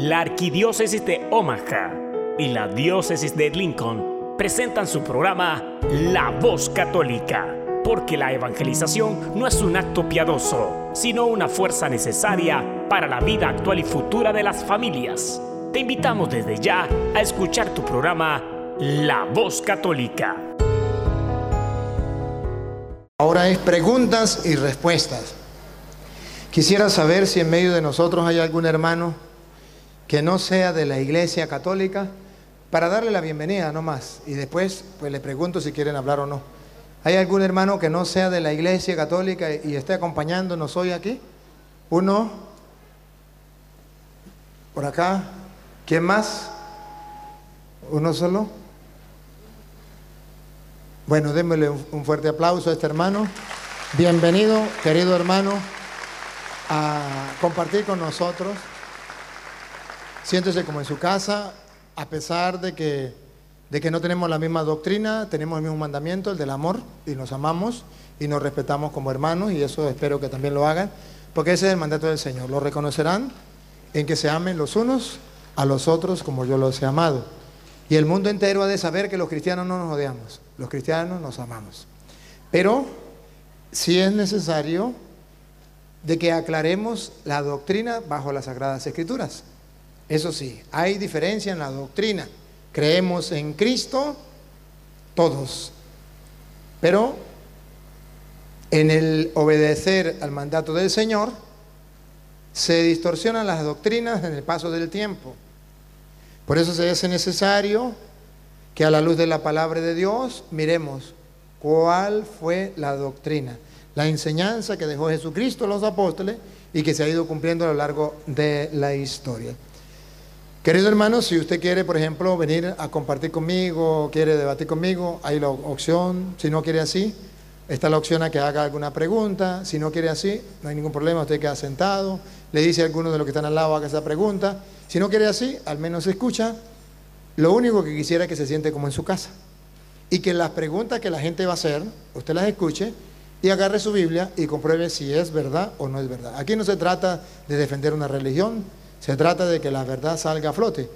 La Arquidiócesis de Omaha y la Diócesis de Lincoln presentan su programa La Voz Católica, porque la evangelización no es un acto piadoso, sino una fuerza necesaria para la vida actual y futura de las familias. Te invitamos desde ya a escuchar tu programa La Voz Católica. Ahora es preguntas y respuestas. Quisiera saber si en medio de nosotros hay algún hermano que no sea de la Iglesia Católica para darle la bienvenida nomás. Y después pues le pregunto si quieren hablar o no. ¿Hay algún hermano que no sea de la Iglesia Católica y esté acompañándonos hoy aquí? Uno. Por acá. ¿Quién más? ¿Uno solo? Bueno, démosle un fuerte aplauso a este hermano. Bienvenido, querido hermano, a compartir con nosotros. Siéntese como en su casa, a pesar de que, de que no tenemos la misma doctrina, tenemos el mismo mandamiento, el del amor, y nos amamos y nos respetamos como hermanos, y eso espero que también lo hagan, porque ese es el mandato del Señor. Lo reconocerán en que se amen los unos a los otros como yo los he amado. Y el mundo entero ha de saber que los cristianos no nos odiamos, los cristianos nos amamos. Pero si es necesario de que aclaremos la doctrina bajo las Sagradas Escrituras. Eso sí, hay diferencia en la doctrina. Creemos en Cristo todos, pero en el obedecer al mandato del Señor se distorsionan las doctrinas en el paso del tiempo. Por eso se hace necesario que a la luz de la palabra de Dios miremos cuál fue la doctrina, la enseñanza que dejó Jesucristo a los apóstoles y que se ha ido cumpliendo a lo largo de la historia. Querido hermano, si usted quiere, por ejemplo, venir a compartir conmigo, quiere debatir conmigo, hay la opción. Si no quiere así, está la opción a que haga alguna pregunta. Si no quiere así, no hay ningún problema, usted queda sentado, le dice a alguno de los que están al lado haga esa pregunta. Si no quiere así, al menos escucha. Lo único que quisiera es que se siente como en su casa. Y que las preguntas que la gente va a hacer, usted las escuche y agarre su Biblia y compruebe si es verdad o no es verdad. Aquí no se trata de defender una religión, se trata de que la verdad salga a flote.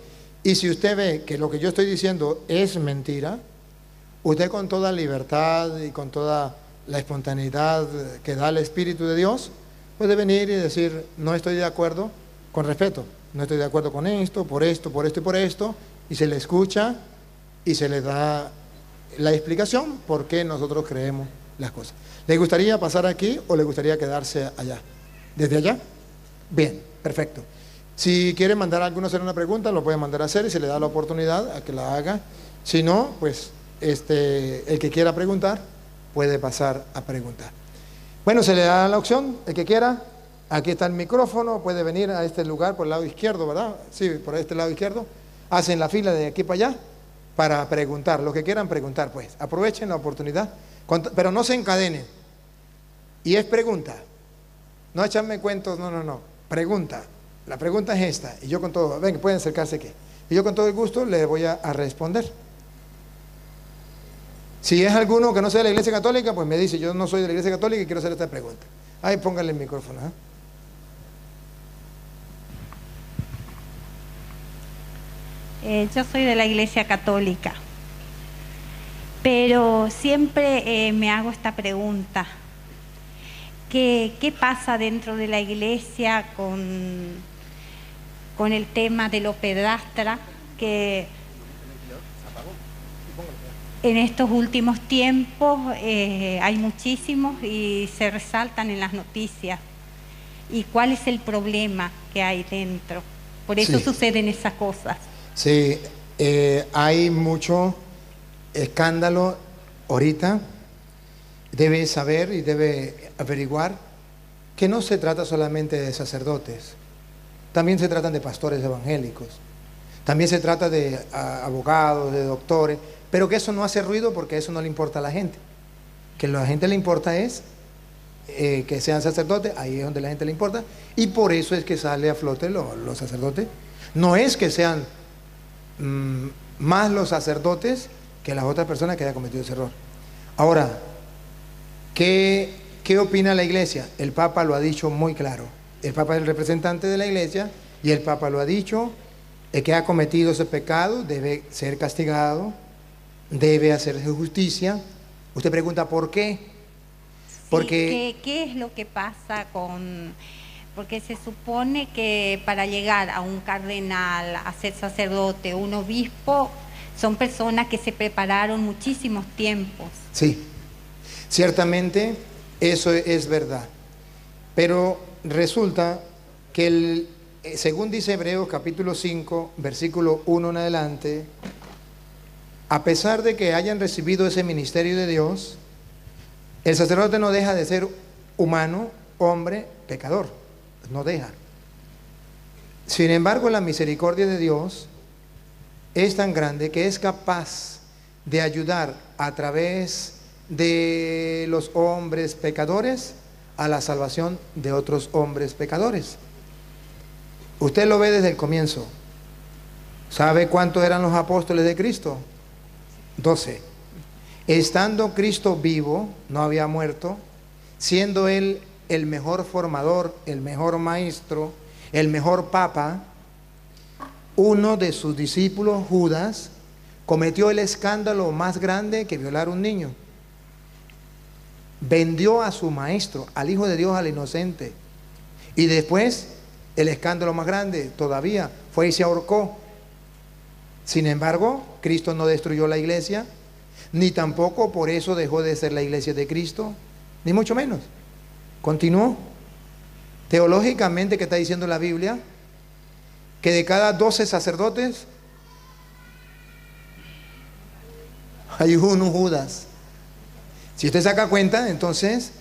Y si usted ve que lo que yo estoy diciendo es mentira, usted con toda libertad y con toda la espontaneidad que da el Espíritu de Dios, puede venir y decir, no estoy de acuerdo, con respeto, no estoy de acuerdo con esto, por esto, por esto y por esto, y se le escucha y se le da la explicación por qué nosotros creemos las cosas. ¿Le gustaría pasar aquí o le gustaría quedarse allá? ¿Desde allá? Bien, perfecto. Si quiere mandar a alguno hacer una pregunta, lo puede mandar a hacer y se le da la oportunidad a que la haga. Si no, pues este, el que quiera preguntar puede pasar a preguntar. Bueno, se le da la opción, el que quiera. Aquí está el micrófono, puede venir a este lugar por el lado izquierdo, ¿verdad? Sí, por este lado izquierdo. Hacen la fila de aquí para allá para preguntar, lo que quieran preguntar, pues. Aprovechen la oportunidad, pero no se encadenen. Y es pregunta. No echarme cuentos, no, no, no. Pregunta. La pregunta es esta, y yo con todo, ven, pueden acercarse aquí, y yo con todo el gusto le voy a, responder. Si es alguno que no sea de la iglesia católica, pues me dice, yo no soy de la iglesia católica y quiero hacer esta pregunta. Ahí póngale el micrófono. ¿eh? Eh, yo soy de la iglesia católica, pero siempre eh, me hago esta pregunta. ¿Qué, ¿Qué pasa dentro de la iglesia con con el tema de lo pedastra que en estos últimos tiempos eh, hay muchísimos y se resaltan en las noticias. ¿Y cuál es el problema que hay dentro? Por eso suceden esas cosas. Sí, eh, hay mucho escándalo ahorita. Debe saber y debe averiguar que no se trata solamente de sacerdotes también se tratan de pastores evangélicos. También se trata de abogados, de doctores, pero que eso no hace ruido porque eso no le importa a la gente. Que a la gente le importa es eh, que sean sacerdotes, ahí es donde la gente le importa, y por eso es que sale a flote los sacerdotes. No es que sean mm, más los sacerdotes que las otras personas que hayan cometido ese error. Ahora, ¿qué, ¿qué opina la iglesia? El Papa lo ha dicho muy claro el Papa es el representante de la iglesia Y el Papa lo ha dicho, el que ha cometido ese pecado debe ser castigado, debe hacerse justicia. Usted pregunta, ¿por qué? Porque... ¿qué, es lo que pasa con...? Porque se supone que para llegar a un cardenal, a ser sacerdote, un obispo, son personas que se prepararon muchísimos tiempos. Sí, ciertamente eso es verdad. Pero resulta que el, eh, según dice Hebreos capítulo 5, versículo 1 en adelante, a pesar de que hayan recibido ese ministerio de Dios, el sacerdote no deja de ser humano, hombre, pecador. No deja. Sin embargo, la misericordia de Dios es tan grande que es capaz de ayudar a través de los hombres pecadores a la salvación de otros hombres pecadores. Usted lo ve desde el comienzo. ¿Sabe cuántos eran los apóstoles de Cristo? Doce. Estando Cristo vivo, no había muerto, siendo Él el mejor formador, el mejor maestro, el mejor papa, uno de sus discípulos, Judas, cometió el escándalo más grande que violar un niño. Vendió a su maestro, al Hijo de Dios, al inocente. Y después, el escándalo más grande todavía fue y se ahorcó. Sin embargo, Cristo no destruyó la iglesia, ni tampoco por eso dejó de ser la iglesia de Cristo, ni mucho menos. Continuó. Teológicamente, ¿qué está diciendo la Biblia? Que de cada doce sacerdotes hay uno Judas. Si usted saca cuenta, entonces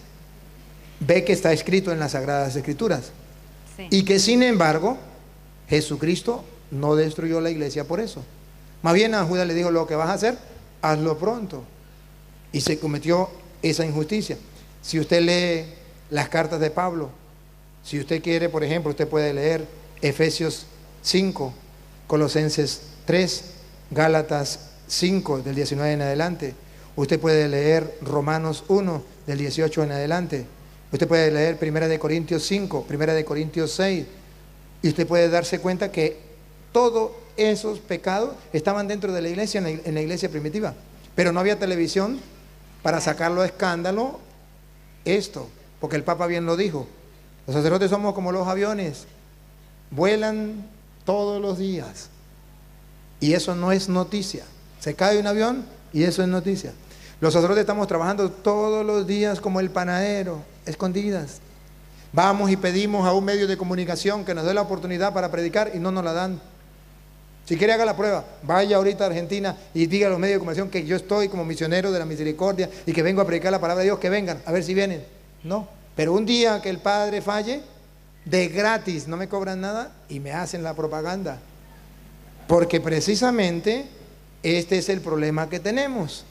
ve que está escrito en las Sagradas Escrituras. Y que sin embargo, Jesucristo no destruyó la iglesia por eso. Más bien a Judas le dijo, lo que vas a hacer, hazlo pronto. Y se cometió esa injusticia. Si usted lee las cartas de Pablo, si usted quiere, por ejemplo, usted puede leer Efesios 5, Colosenses 3, Gálatas 5, del 19 en adelante. Usted puede leer Romanos 1, del 18 en adelante. Usted puede leer Primera de Corintios 5, Primera de Corintios 6. Y usted puede darse cuenta que todos esos pecados estaban dentro de la iglesia, en la, iglesia primitiva. Pero no había televisión para sacarlo a escándalo esto, porque el Papa bien lo dijo. Los sacerdotes somos como los aviones, vuelan todos los días. Y eso no es noticia. Se cae un avión y eso es noticia. Los sacerdotes estamos trabajando todos los días como el panadero, escondidas. Vamos y pedimos a un medio de comunicación que nos dé la oportunidad para predicar y no nos la dan. Si quiere haga la prueba, vaya ahorita a Argentina y diga a los medios de comunicación que yo estoy como misionero de la misericordia y que vengo a predicar la palabra de Dios, que vengan, a ver si vienen. No, pero un día que el padre falle, de gratis, no me cobran nada y me hacen la propaganda. Porque precisamente este es el problema que tenemos.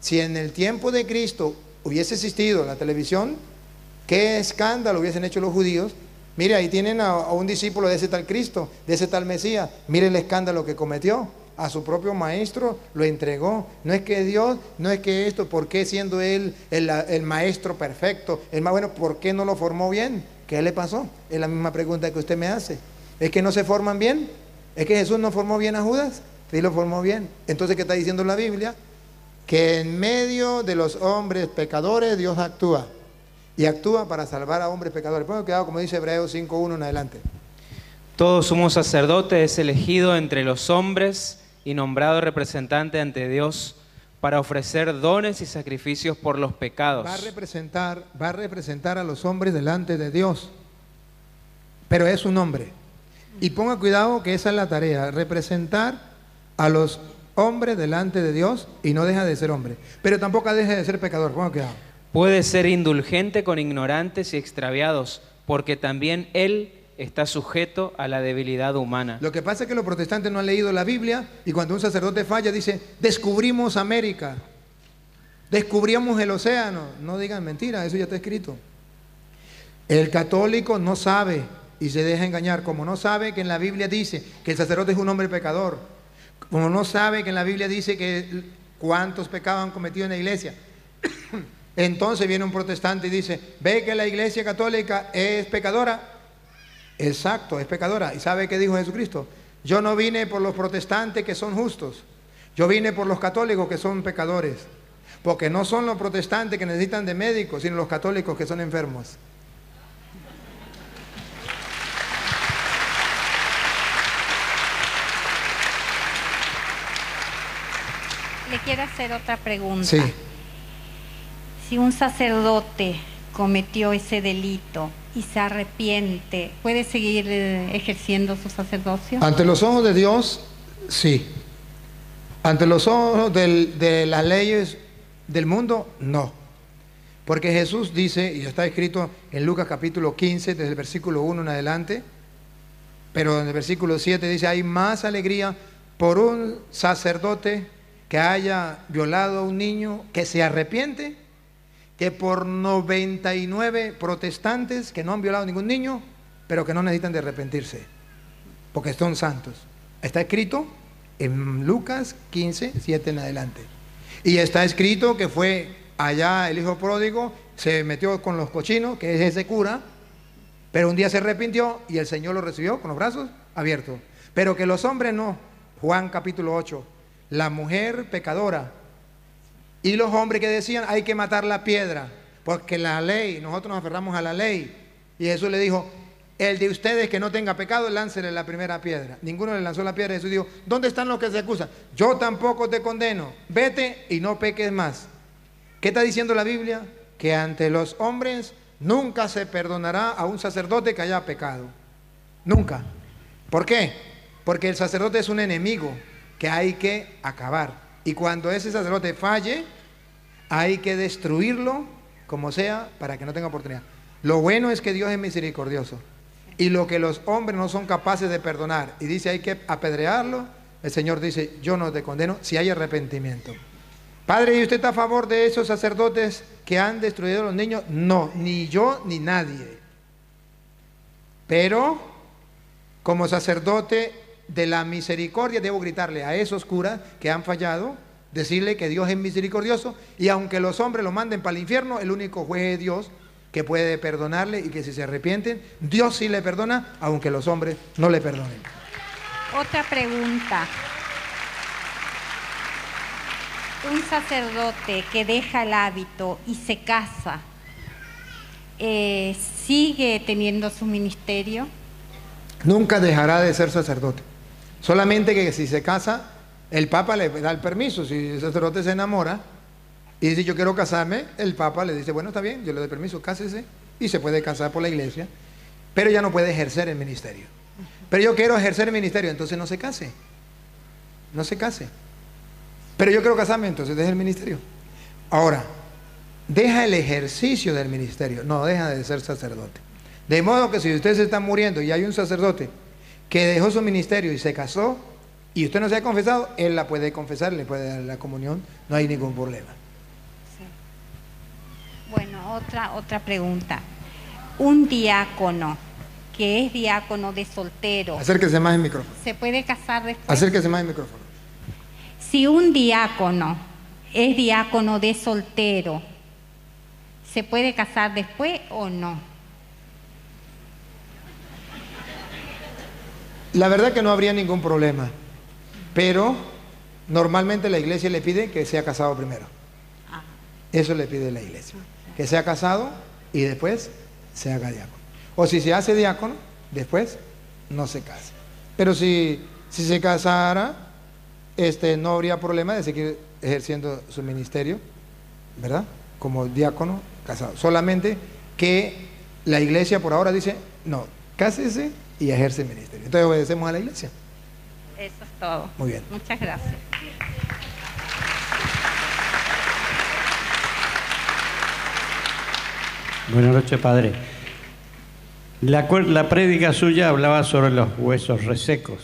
Si en el tiempo de Cristo hubiese existido la televisión, qué escándalo hubiesen hecho los judíos. Mire, ahí tienen a, un discípulo de ese tal Cristo, de ese tal Mesías. Mire el escándalo que cometió. A su propio maestro lo entregó. No es que Dios, no es que esto, ¿por qué siendo él el, el maestro perfecto, el más bueno, ¿por qué no lo formó bien? ¿Qué le pasó? Es la misma pregunta que usted me hace. ¿Es que no se forman bien? ¿Es que Jesús no formó bien a Judas? Sí lo formó bien. Entonces, ¿qué está diciendo la Biblia? Que en medio de los hombres pecadores Dios actúa. Y actúa para salvar a hombres pecadores. Pongo quedado como dice Hebreos 5.1 en adelante. Todo sumo sacerdote es elegido entre los hombres y nombrado representante ante Dios para ofrecer dones y sacrificios por los pecados. Va a representar, va a representar a los hombres delante de Dios. Pero es un hombre. Y ponga cuidado que esa es la tarea, representar a los hombres delante de Dios y no deja de ser hombre. Pero tampoco deja de ser pecador. ¿Cómo queda? Puede ser indulgente con ignorantes y extraviados, porque también él está sujeto a la debilidad humana. Lo que pasa es que los protestantes no han leído la Biblia y cuando un sacerdote falla dice, descubrimos América, descubrimos el océano. No digan mentira, eso ya está escrito. El católico no sabe y se deja engañar, como no sabe que en la Biblia dice que el sacerdote es un hombre pecador, como no sabe que en la Biblia dice que cuántos pecados han cometido en la iglesia. Entonces viene un protestante y dice, ve que la iglesia católica es pecadora. Exacto, es pecadora. ¿Y sabe qué dijo Jesucristo? Yo no vine por los protestantes que son justos. Yo vine por los católicos que son pecadores. Porque no son los protestantes que necesitan de médicos, sino los católicos que son enfermos. Le quiero hacer otra pregunta. Sí. Si un sacerdote cometió ese delito y se arrepiente, ¿puede seguir eh, ejerciendo su sacerdocio? Ante los ojos de Dios, sí. Ante los ojos del- de las leyes del mundo, no. Porque Jesús dice, y está escrito en Lucas capítulo 15, desde el versículo 1 en adelante, pero en el versículo 7 dice, hay más alegría por un sacerdote que haya violado a un niño que se arrepiente que por 99 protestantes que no han violado a ningún niño, pero que no necesitan de arrepentirse, porque son santos. Está escrito en Lucas 15, 7 en adelante. Y está escrito que fue allá el hijo pródigo, se metió con los cochinos, que es ese cura, pero un día se arrepintió y el Señor lo recibió con los brazos abiertos. Pero que los hombres no. Juan capítulo 8. La mujer pecadora. Y los hombres que decían hay que matar la piedra. Porque la ley, nosotros nos aferramos a la ley. Y Jesús le dijo, el de ustedes que no tenga pecado, láncele la primera piedra. Ninguno le lanzó la piedra. Jesús dijo, ¿dónde están los que se acusan? Yo tampoco te condeno. Vete y no peques más. ¿Qué está diciendo la Biblia? Que ante los hombres nunca se perdonará a un sacerdote que haya pecado. Nunca. ¿Por qué? Porque el sacerdote es un enemigo que hay que acabar. Y cuando ese sacerdote falle, hay que destruirlo como sea para que no tenga oportunidad. Lo bueno es que Dios es misericordioso. Y lo que los hombres no son capaces de perdonar y dice hay que apedrearlo, el Señor dice yo no te condeno si hay arrepentimiento. Padre, ¿y usted está a favor de esos sacerdotes que han destruido a los niños? No, ni yo ni nadie. Pero como sacerdote de la misericordia debo gritarle a esos curas que han fallado, decirle que Dios es misericordioso y aunque los hombres lo manden para el infierno, el único juez es Dios que puede perdonarle y que si se arrepienten, Dios sí le perdona, aunque los hombres no le perdonen. Otra pregunta. Un sacerdote que deja el hábito y se casa, eh, ¿sigue teniendo su ministerio? Nunca dejará de ser sacerdote. Solamente que si se casa, el Papa le da el permiso. Si el sacerdote se enamora y dice yo quiero casarme, el Papa le dice, bueno, está bien, yo le doy permiso, cásese y se puede casar por la iglesia, pero ya no puede ejercer el ministerio. Pero yo quiero ejercer el ministerio, entonces no se case. No se case. Pero yo quiero casarme, entonces deja el ministerio. Ahora, deja el ejercicio del ministerio, no deja de ser sacerdote. De modo que si usted se está muriendo y hay un sacerdote que dejó su ministerio y se casó y usted no se ha confesado, él la puede confesar, le puede dar la comunión, no hay ningún problema. Bueno, otra, otra pregunta. Un diácono que es diácono de soltero, Acérquese más el micrófono. ¿se puede casar después? Acérquese más el micrófono. Si un diácono es diácono de soltero, ¿se puede casar después o no? La verdad que no habría ningún problema, pero normalmente la iglesia le pide que sea casado primero. Ah, Eso le pide la iglesia. Que sea casado y después se haga diácono. O si se hace diácono, después no se casa. Pero si, si se casara, este, no habría problema de seguir ejerciendo su ministerio, ¿verdad? Como diácono casado. Solamente que la iglesia por ahora dice, no, cásese y ejerce el ministerio. Entonces obedecemos a la iglesia. Eso es todo. Muy bien. Muchas gracias. Buenas noches, Padre. La, la prédica suya hablaba sobre los huesos resecos.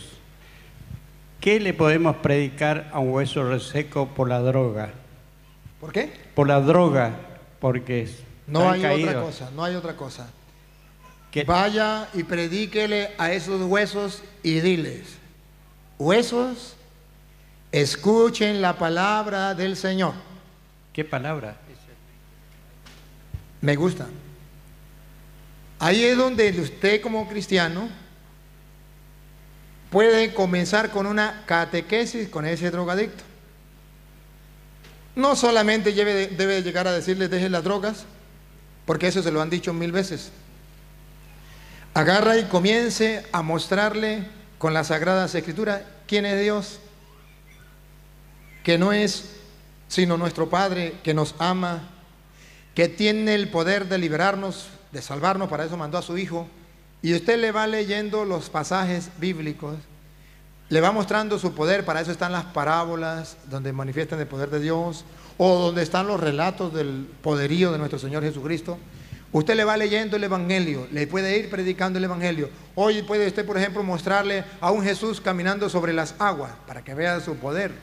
¿Qué le podemos predicar a un hueso reseco por la droga? ¿Por qué? Por la droga, porque es- No hay caído. otra cosa, no hay otra cosa. ¿Qué- Vaya y predíquele a esos huesos y diles, huesos, escuchen la palabra del Señor. ¿Qué palabra? Me gusta. Ahí es donde usted como cristiano puede comenzar con una catequesis con ese drogadicto. No solamente debe, debe llegar a decirle deje las drogas, porque eso se lo han dicho mil veces. Agarra y comience a mostrarle con las sagradas escrituras quién es Dios, que no es sino nuestro Padre que nos ama, que tiene el poder de liberarnos, de salvarnos, para eso mandó a su Hijo. Y usted le va leyendo los pasajes bíblicos, le va mostrando su poder, para eso están las parábolas donde manifiestan el poder de Dios, o donde están los relatos del poderío de nuestro Señor Jesucristo. Usted le va leyendo el Evangelio, le puede ir predicando el Evangelio. Hoy puede usted, por ejemplo, mostrarle a un Jesús caminando sobre las aguas para que vea su poder.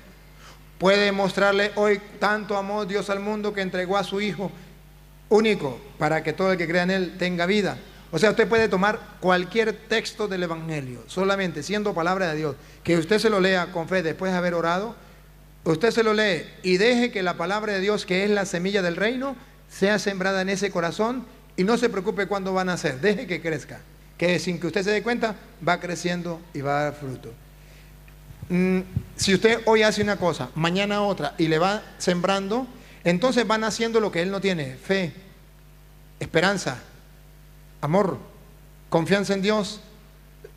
Puede mostrarle hoy tanto amor Dios al mundo que entregó a su Hijo único para que todo el que crea en Él tenga vida. O sea, usted puede tomar cualquier texto del Evangelio, solamente siendo palabra de Dios, que usted se lo lea con fe después de haber orado, usted se lo lee y deje que la palabra de Dios, que es la semilla del reino, sea sembrada en ese corazón y no se preocupe cuándo van a nacer, deje que crezca, que sin que usted se dé cuenta va creciendo y va a dar fruto. Mm, si usted hoy hace una cosa, mañana otra y le va sembrando, entonces van haciendo lo que él no tiene, fe, esperanza, amor, confianza en Dios.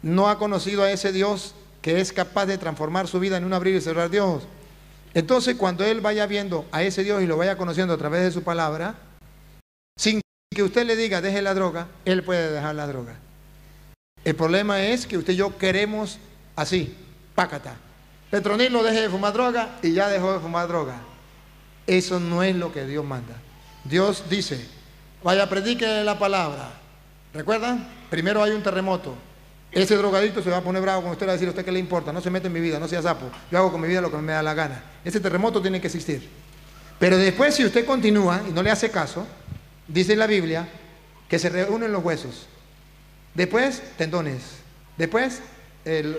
No ha conocido a ese Dios que es capaz de transformar su vida en un abrir y cerrar Dios. Entonces cuando él vaya viendo a ese Dios y lo vaya conociendo a través de su palabra, sin que usted le diga deje la droga, él puede dejar la droga. El problema es que usted y yo queremos así, pácata. Petronilo deje de fumar droga y ya dejó de fumar droga. Eso no es lo que Dios manda. Dios dice, vaya, predique la palabra. ¿Recuerdan? Primero hay un terremoto. Ese drogadito se va a poner bravo con usted, a decir, ¿a usted qué le importa? No se mete en mi vida, no sea sapo. Yo hago con mi vida lo que me da la gana. Ese terremoto tiene que existir. Pero después, si usted continúa y no le hace caso, dice la Biblia que se reúnen los huesos. Después, tendones. Después,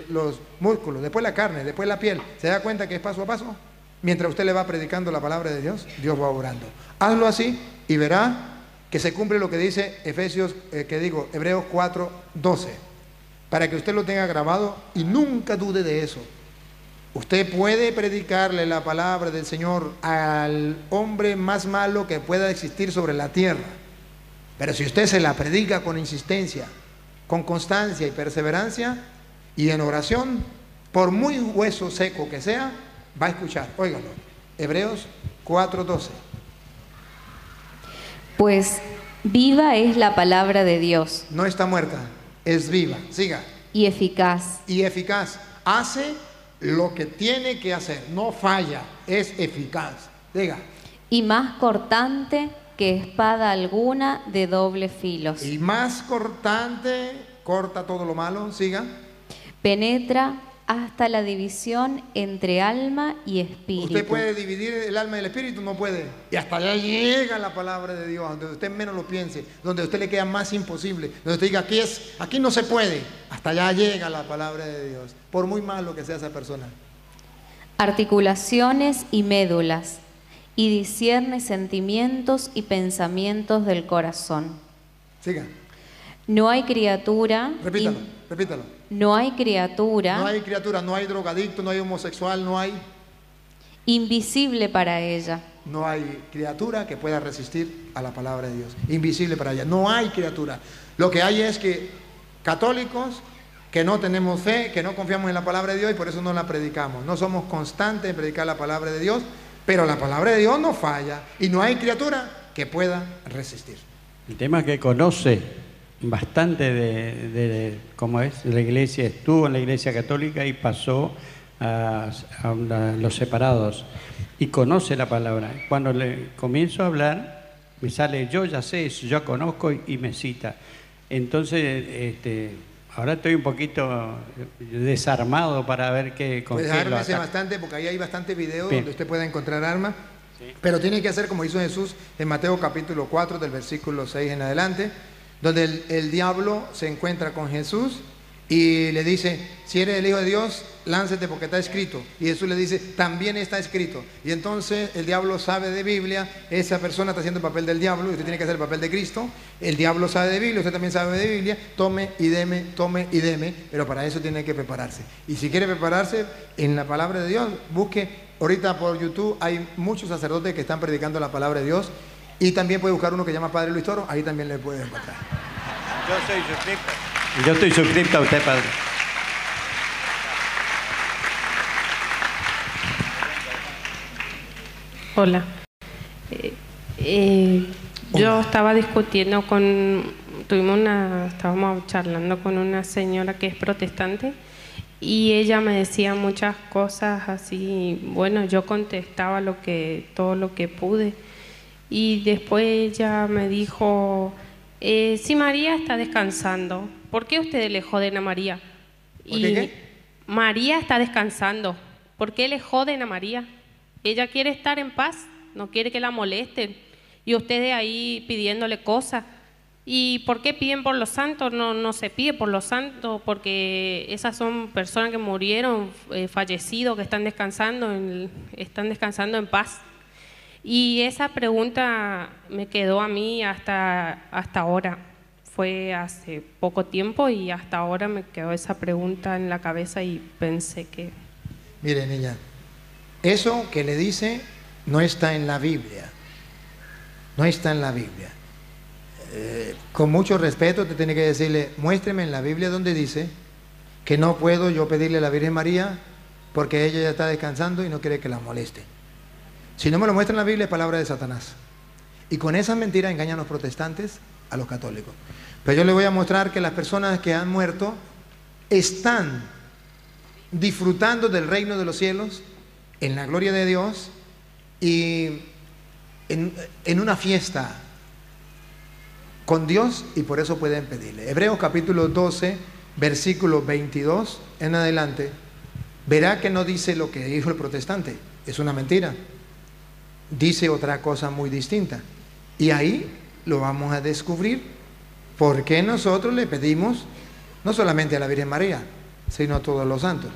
los músculos, después la carne, después la piel. ¿Se da cuenta que es paso a paso? Mientras usted le va predicando la palabra de Dios, Dios va orando. Hazlo así y verá que se cumple lo que dice Efesios, eh, que digo, Hebreos 4, 12. Para que usted lo tenga grabado y nunca dude de eso. Usted puede predicarle la palabra del Señor al hombre más malo que pueda existir sobre la tierra. Pero si usted se la predica con insistencia, con constancia y perseverancia, y en oración, por muy hueso seco que sea, va a escuchar. Óigalo. Hebreos 4:12. Pues viva es la palabra de Dios. No está muerta, es viva. Siga. Y eficaz. Y eficaz. Hace lo que tiene que hacer. No falla, es eficaz. Diga. Y más cortante que espada alguna de doble filo. Y más cortante, corta todo lo malo. Siga penetra hasta la división entre alma y espíritu. Usted puede dividir el alma y el espíritu, no puede. Y hasta allá llega la palabra de Dios, donde usted menos lo piense, donde usted le queda más imposible, donde usted diga, aquí, es, aquí no se puede. Hasta allá llega la palabra de Dios, por muy malo que sea esa persona. Articulaciones y médulas, y discierne sentimientos y pensamientos del corazón. Siga. No hay criatura. Repítalo, repítalo. No hay criatura. No hay criatura, no hay drogadicto, no hay homosexual, no hay. Invisible para ella. No hay criatura que pueda resistir a la palabra de Dios. Invisible para ella. No hay criatura. Lo que hay es que católicos que no tenemos fe, que no confiamos en la palabra de Dios y por eso no la predicamos. No somos constantes en predicar la palabra de Dios, pero la palabra de Dios no falla y no hay criatura que pueda resistir. El tema que conoce bastante de, cómo es, la iglesia, estuvo en la iglesia católica y pasó a, los separados y conoce la palabra. Cuando le comienzo a hablar, me sale yo ya sé, yo conozco y, me cita. Entonces, este, ahora estoy un poquito desarmado para ver qué con pues bastante, porque ahí hay bastante videos donde usted pueda encontrar armas. Pero tiene que hacer como hizo Jesús en Mateo capítulo 4, del versículo 6 en adelante donde el, diablo se encuentra con Jesús y le dice, si eres el Hijo de Dios, láncete porque está escrito. Y Jesús le dice, también está escrito. Y entonces el diablo sabe de Biblia, esa persona está haciendo el papel del diablo y usted tiene que hacer el papel de Cristo. El diablo sabe de Biblia, usted también sabe de Biblia, tome y deme, tome y deme, pero para eso tiene que prepararse. Y si quiere prepararse en la palabra de Dios, busque, ahorita por YouTube hay muchos sacerdotes que están predicando la palabra de Dios y también puede buscar uno que llama Padre Luis Toro, ahí también le puede encontrar. Yo soy suscripto. Yo estoy suscripto a usted, padre. Hola. Eh, eh, yo estaba discutiendo con, tuvimos una, estábamos charlando con una señora que es protestante y ella me decía muchas cosas así, bueno, yo contestaba lo que, todo lo que pude y después ella me dijo, eh, si María está descansando, ¿por qué ustedes le joden a María? ¿Por qué qué? María está descansando, ¿por qué le joden a María? Ella quiere estar en paz, no quiere que la molesten. Y ustedes ahí pidiéndole cosas. ¿Y por qué piden por los santos? No, no se pide por los santos porque esas son personas que murieron, eh, fallecidos, que están descansando, en, están descansando en paz. Y esa pregunta me quedó a mí hasta, hasta ahora. Fue hace poco tiempo y hasta ahora me quedó esa pregunta en la cabeza y pensé que... Mire, niña, eso que le dice no está en la Biblia. No está en la Biblia. Eh, con mucho respeto te tiene que decirle, muéstreme en la Biblia donde dice que no puedo yo pedirle a la Virgen María porque ella ya está descansando y no quiere que la moleste. Si no me lo muestra en la Biblia es palabra de Satanás. Y con esa mentira engañan los protestantes a los católicos. Pero yo le voy a mostrar que las personas que han muerto están disfrutando del reino de los cielos en la gloria de Dios y en, en una fiesta con Dios y por eso pueden pedirle. Hebreos capítulo 12, versículo 22 en adelante, verá que no dice lo que dijo el protestante, es una mentira. Dice otra cosa muy distinta. Y ahí lo vamos a descubrir por qué nosotros le pedimos no solamente a la Virgen María, sino a todos los santos.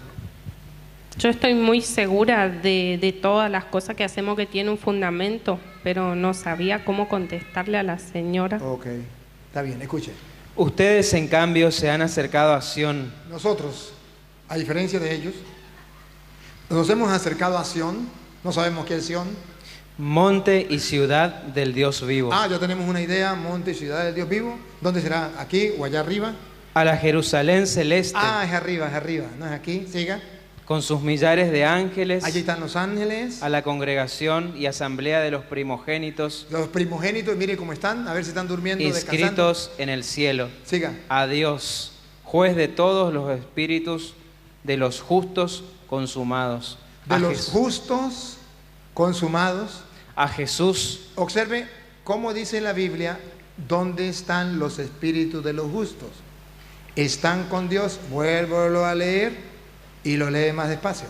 Yo estoy muy segura de, de todas las cosas que hacemos que tiene un fundamento, pero no sabía cómo contestarle a la señora. Ok, está bien, escuche. Ustedes, en cambio, se han acercado a Sión. Nosotros, a diferencia de ellos, nos hemos acercado a Sión, no sabemos qué es Sión. Monte y ciudad del Dios vivo, Ah, ya tenemos una idea, monte y ciudad del Dios vivo. ¿Dónde será? ¿Aquí o allá arriba? a la Jerusalén celeste, Ah, es arriba, es arriba, no es aquí, siga. con sus millares de ángeles, Allí están los ángeles, a la congregación y asamblea de los primogénitos, los primogénitos, mire cómo están, a ver si están durmiendo, descansando. inscritos en el cielo. Siga. A Dios, juez de todos los espíritus de los justos consumados. De a, los justos consumados. a Jesús, Observe cómo dice la Biblia, ¿dónde están los espíritus de los justos? Están con Dios, vuélvelo a leer y lo lee más despacio.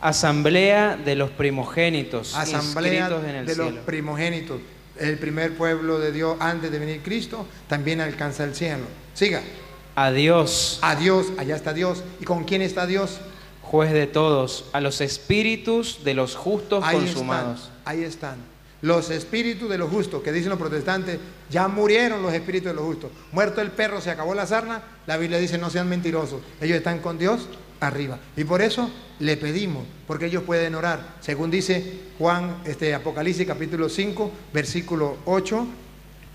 asamblea de los primogénitos, Asamblea inscritos en el de los primogénitos. El primer pueblo de Dios antes de venir Cristo también alcanza el cielo. Siga. A Dios, A Dios, allá está Dios. ¿Y con quién está Dios? Juez de todos, a los espíritus de los justos Ahí consumados. están, ahí están. Los espíritus de los justos, que dicen los protestantes, ya murieron los espíritus de los justos. Muerto el perro, se acabó la sarna, la Biblia dice no sean mentirosos. Ellos están con Dios arriba. Y por eso le pedimos, porque ellos pueden orar. Según dice Juan, este, Apocalipsis capítulo 5, versículo 8,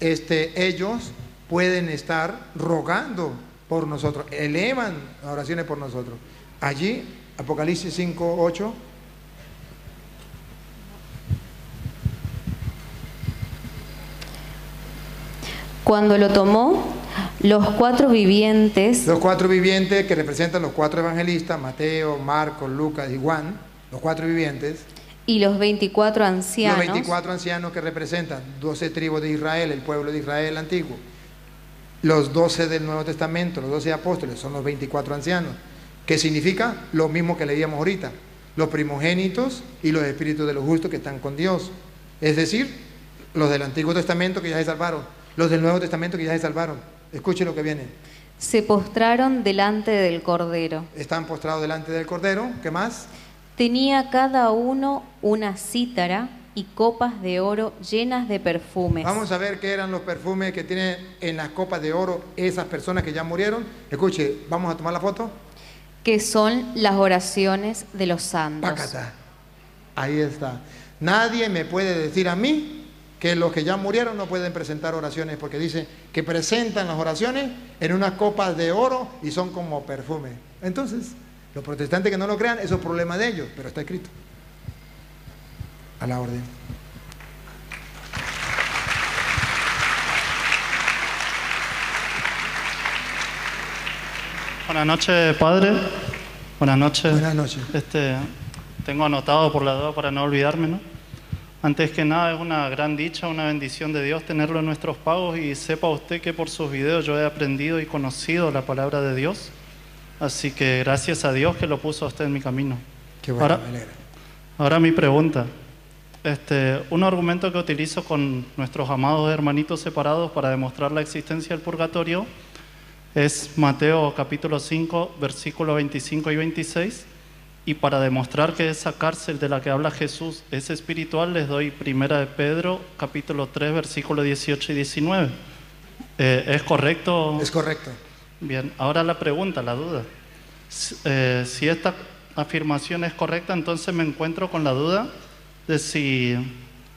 este, ellos pueden estar rogando por nosotros, elevan oraciones por nosotros. Allí, Apocalipsis 5, 8. Cuando lo tomó, los cuatro vivientes Los cuatro vivientes que representan los cuatro evangelistas, Mateo, Marcos, Lucas y Juan, los cuatro vivientes, y los veinticuatro ancianos los 24 ancianos que representan 12 tribus de Israel, el pueblo de Israel antiguo, los 12 del Nuevo Testamento, los 12 apóstoles, son los 24 ancianos, que significa lo mismo que leíamos ahorita, los primogénitos y los espíritus de los justos que están con Dios, es decir, los del Antiguo Testamento que ya se salvaron, los del Nuevo Testamento que ya se salvaron. Escuche lo que viene. Se postraron delante del Cordero. Están postrados delante del Cordero. ¿Qué más? Tenía cada uno una cítara y copas de oro llenas de perfumes. Vamos a ver qué eran los perfumes que tienen en las copas de oro esas personas que ya murieron. Escuche, vamos a tomar la foto. Que son las oraciones de los santos. Pácata. Ahí está. Nadie me puede decir a mí que los que ya murieron no pueden presentar oraciones porque dice que presentan las oraciones en unas copas de oro y son como perfume. Entonces, los protestantes que no lo crean, eso es problema de ellos, pero está escrito. A la orden. Buenas noches, padre. Buenas noches. Buenas noches. Este, tengo anotado por la duda para no olvidarme, ¿no? Antes que nada, es una gran dicha, una bendición de Dios tenerlo en nuestros pagos y sepa usted que por sus videos yo he aprendido y conocido la palabra de Dios. Así que gracias a Dios que lo puso a usted en mi camino. Qué bueno, ahora, me ahora mi pregunta. Este, un argumento que utilizo con nuestros amados hermanitos separados para demostrar la existencia del purgatorio es Mateo capítulo 5, versículos 25 y 26. Y para demostrar que esa cárcel de la que habla Jesús es espiritual, les doy primera de Pedro capítulo 3, versículos 18 y 19. Eh, ¿Es correcto? Es correcto. Bien, ahora la pregunta, la duda. Si, eh, si esta afirmación es correcta, entonces me encuentro con la duda de si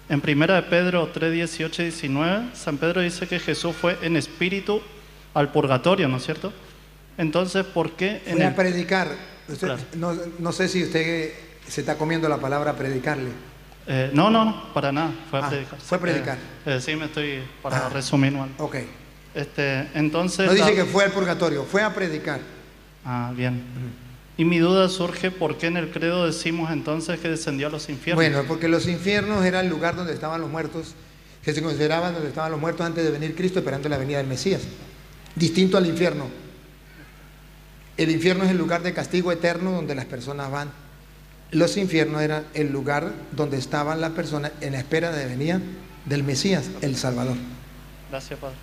en primera de Pedro 3, 18 y 19, San Pedro dice que Jesús fue en espíritu al purgatorio, ¿no es cierto? Entonces, ¿por qué en Fue a predicar. Usted- Claro. no, no sé si usted se está comiendo la palabra predicarle. Eh, no, no, no, para nada, fue a Ah, predicar. fue a predicar. Eh, eh, sí, me estoy, para Ah. resumir, ¿no? Ok. Este, entonces... No dice la- que fue al purgatorio, fue a predicar. Ah, bien. Y mi duda surge, ¿por qué en el credo decimos entonces que descendió a los infiernos? Bueno, porque los infiernos era el lugar donde estaban los muertos, que se consideraban donde estaban los muertos antes de venir Cristo esperando la venida del Mesías. Distinto al infierno. El infierno es el lugar de castigo eterno donde las personas van. Los infiernos eran el lugar donde estaban las personas en la espera de venida del Mesías, el Salvador. Gracias, Padre.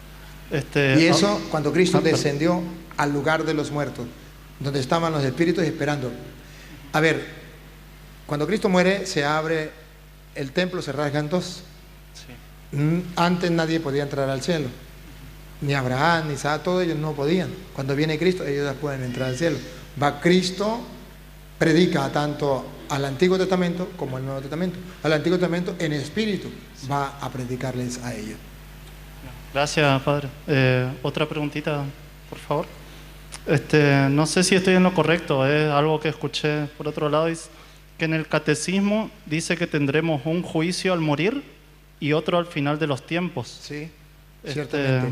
Este, Y ah, eso cuando Cristo ah, descendió al lugar de los muertos, donde estaban los espíritus esperando. A ver, cuando Cristo muere se abre el templo, se rasgan dos. sí. Mm, Antes nadie podía entrar al cielo. Ni Abraham, ni Isaac, todos ellos no podían. Cuando viene Cristo, ellos ya pueden entrar al cielo. Va Cristo, predica tanto al Antiguo Testamento como al Nuevo Testamento. Al Antiguo Testamento en espíritu va a predicarles a ellos. Gracias, Padre. Eh, otra preguntita, por favor. Este, no sé si estoy en lo correcto, es algo que escuché por otro lado, es que en el catecismo dice que tendremos un juicio al morir y otro al final de los tiempos. Sí, Este, ciertamente.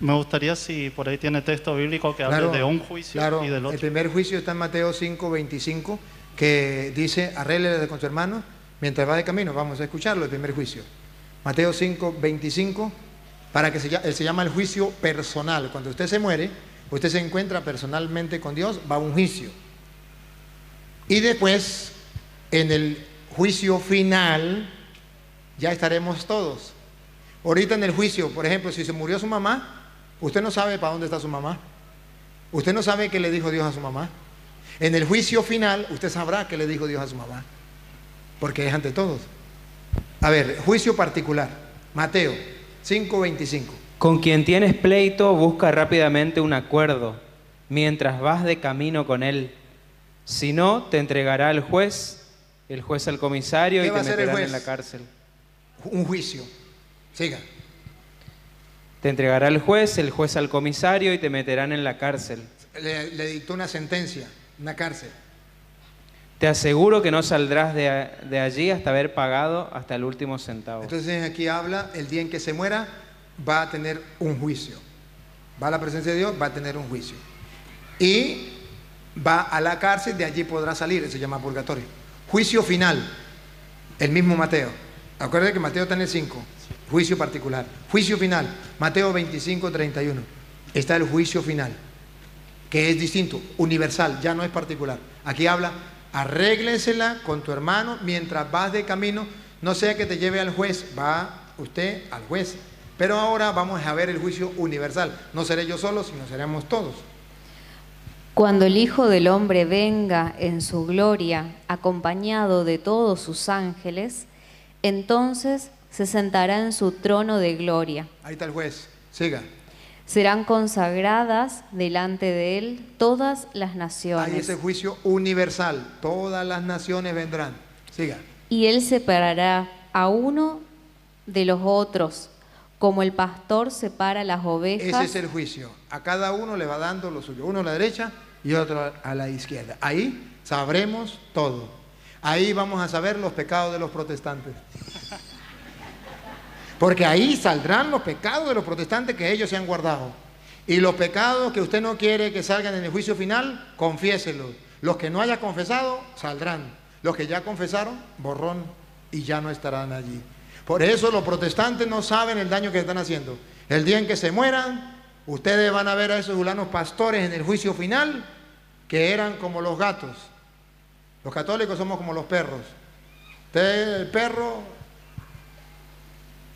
Me gustaría si por ahí tiene texto bíblico que hable Claro, de un juicio claro, y del El otro. primer juicio está en Mateo 5, 25, que dice, arréglele con su hermano mientras va de camino. Vamos a escucharlo, el primer juicio. Mateo 5, 25, para que se, se llama el juicio personal. Cuando usted se muere, usted se encuentra personalmente con Dios, va a un juicio. Y después, en el juicio final, ya estaremos todos. Ahorita en el juicio, por ejemplo, si se murió su mamá, usted no sabe para dónde está su mamá. Usted no sabe qué le dijo Dios a su mamá. En el juicio final, usted sabrá qué le dijo Dios a su mamá. Porque es ante todos. A ver, juicio particular. Mateo 5:25. Con quien tienes pleito, busca rápidamente un acuerdo, mientras vas de camino con él. Si no, te entregará al juez, el juez al comisario ¿Qué y te el meterán en la cárcel. Un juicio. Siga. Te entregará al juez, el juez al comisario y te meterán en la cárcel. Le, le dictó una sentencia, una cárcel. Te aseguro que no saldrás de, de allí hasta haber pagado hasta el último centavo. Entonces aquí habla, el día en que se muera, va a tener un juicio. Va a la presencia de Dios, va a tener un juicio. Y va a la cárcel, de allí podrá salir, eso se llama purgatorio. Juicio final, el mismo Mateo. Acuérdense que Mateo está en el 5, juicio particular. Juicio final, Mateo 25, 31. Está el juicio final, que es distinto, universal, ya no es particular. Aquí habla, arréglensela con tu hermano mientras vas de camino, no sea que te lleve al juez, va usted al juez Pero ahora vamos a ver el juicio universal. No seré yo solo, sino seremos todos. Cuando el Hijo del Hombre venga en su gloria, acompañado de todos sus ángeles, entonces se sentará en su trono de gloria. Ahí está el juez. Siga. Serán consagradas delante de él todas las naciones. Ahí es el juicio universal. Todas las naciones vendrán. Siga. Y él separará a uno de los otros, como el pastor separa las ovejas. Ese es el juicio. A cada uno le va dando lo suyo. Uno a la derecha y otro a la izquierda. Ahí sabremos todo. Ahí vamos a saber los pecados de los protestantes. Porque ahí saldrán los pecados de los protestantes que ellos se han guardado. Y los pecados que usted no quiere que salgan en el juicio final, confiéselos. Los que no haya confesado, saldrán. Los que ya confesaron, borrón, y ya no estarán allí. Por eso los protestantes no saben el daño que están haciendo. El día en que se mueran, ustedes van a ver a esos fulanos pastores en el juicio final, que eran como los gatos. Los católicos somos como los perros. Usted, el perro,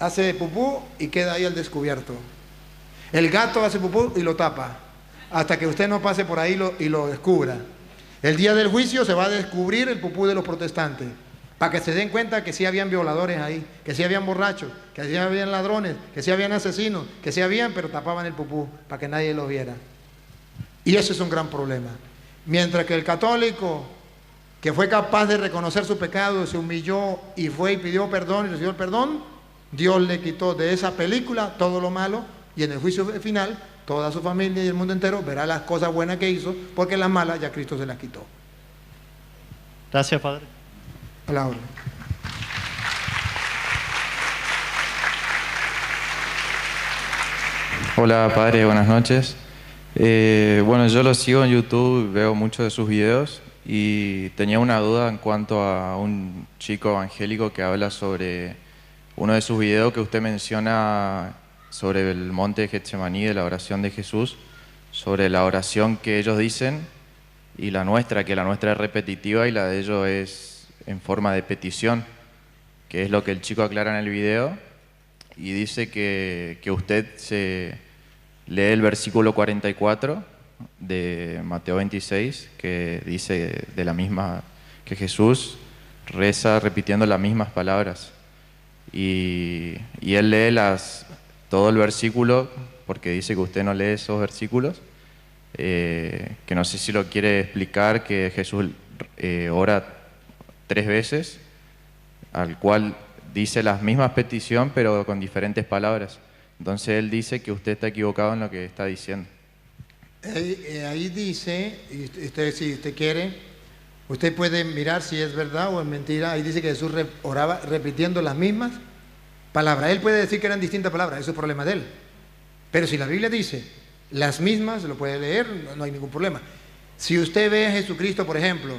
hace pupú y queda ahí al descubierto. El gato hace pupú y lo tapa, hasta que usted no pase por ahí y lo descubra. El día del juicio se va a descubrir el pupú de los protestantes, para que se den cuenta que sí habían violadores ahí, que sí habían borrachos, que sí habían ladrones, que sí habían asesinos, que sí habían, pero tapaban el pupú para que nadie lo viera. Y eso es un gran problema. Mientras que el católico, que fue capaz de reconocer su pecado, se humilló y fue y pidió perdón y recibió el perdón, Dios le quitó de esa película todo lo malo y en el juicio final toda su familia y el mundo entero verá las cosas buenas que hizo porque las malas ya Cristo se las quitó. Gracias, Padre. A la orden. Hola, Padre, buenas noches. Eh, bueno, yo lo sigo en YouTube, veo muchos de sus videos y tenía una duda en cuanto a un chico evangélico que habla sobre uno de sus videos que usted menciona sobre el monte de Getsemaní, de la oración de Jesús, sobre la oración que ellos dicen y la nuestra, que la nuestra es repetitiva y la de ellos es en forma de petición, que es lo que el chico aclara en el video y dice que, que usted se lee el versículo 44 de Mateo 26, que dice de la misma, que Jesús reza repitiendo las mismas palabras. Y, él lee las, todo el versículo, porque dice que usted no lee esos versículos, eh, que no sé si lo quiere explicar, que Jesús eh, ora tres veces, al cual dice las mismas peticiones, pero con diferentes palabras. Entonces él dice que usted está equivocado en lo que está diciendo. Ahí, eh, ahí dice, y usted si usted quiere, usted puede mirar si es verdad o es mentira. Ahí dice que Jesús oraba repitiendo las mismas palabras. Él puede decir que eran distintas palabras, eso es problema de él. Pero si la Biblia dice las mismas, lo puede leer, no, hay ningún problema. Si usted ve a Jesucristo, por ejemplo,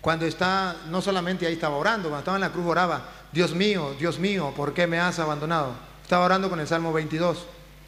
cuando está, no solamente ahí estaba orando, cuando estaba en la cruz oraba, Dios mío, Dios mío, ¿por qué me has abandonado? Estaba orando con el Salmo 22.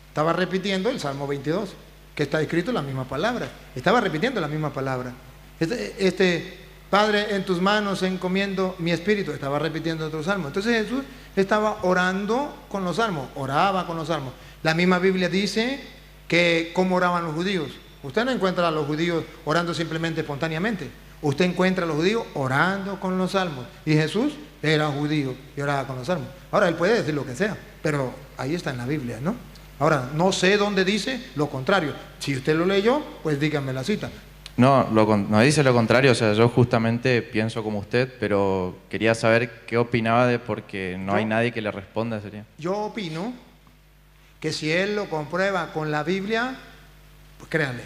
Estaba repitiendo el Salmo 22 que está escrito la misma palabra. Estaba repitiendo la misma palabra. Este, este, Padre, en tus manos encomiendo mi espíritu. Estaba repitiendo otro salmo. Entonces Jesús estaba orando con los salmos, oraba con los salmos. La misma Biblia dice que cómo oraban los judíos. Usted no encuentra a los judíos orando simplemente espontáneamente. Usted encuentra a los judíos orando con los salmos. Y Jesús era judío y oraba con los salmos. Ahora, él puede decir lo que sea, pero ahí está en la Biblia, ¿no? Ahora, no sé dónde dice lo contrario. Si usted lo leyó, pues dígame la cita. No, no dice lo contrario, o sea, yo justamente pienso como usted, pero quería saber qué opinaba de porque no hay nadie que le responda. Sería. Yo opino que si él lo comprueba con la Biblia, pues créanle.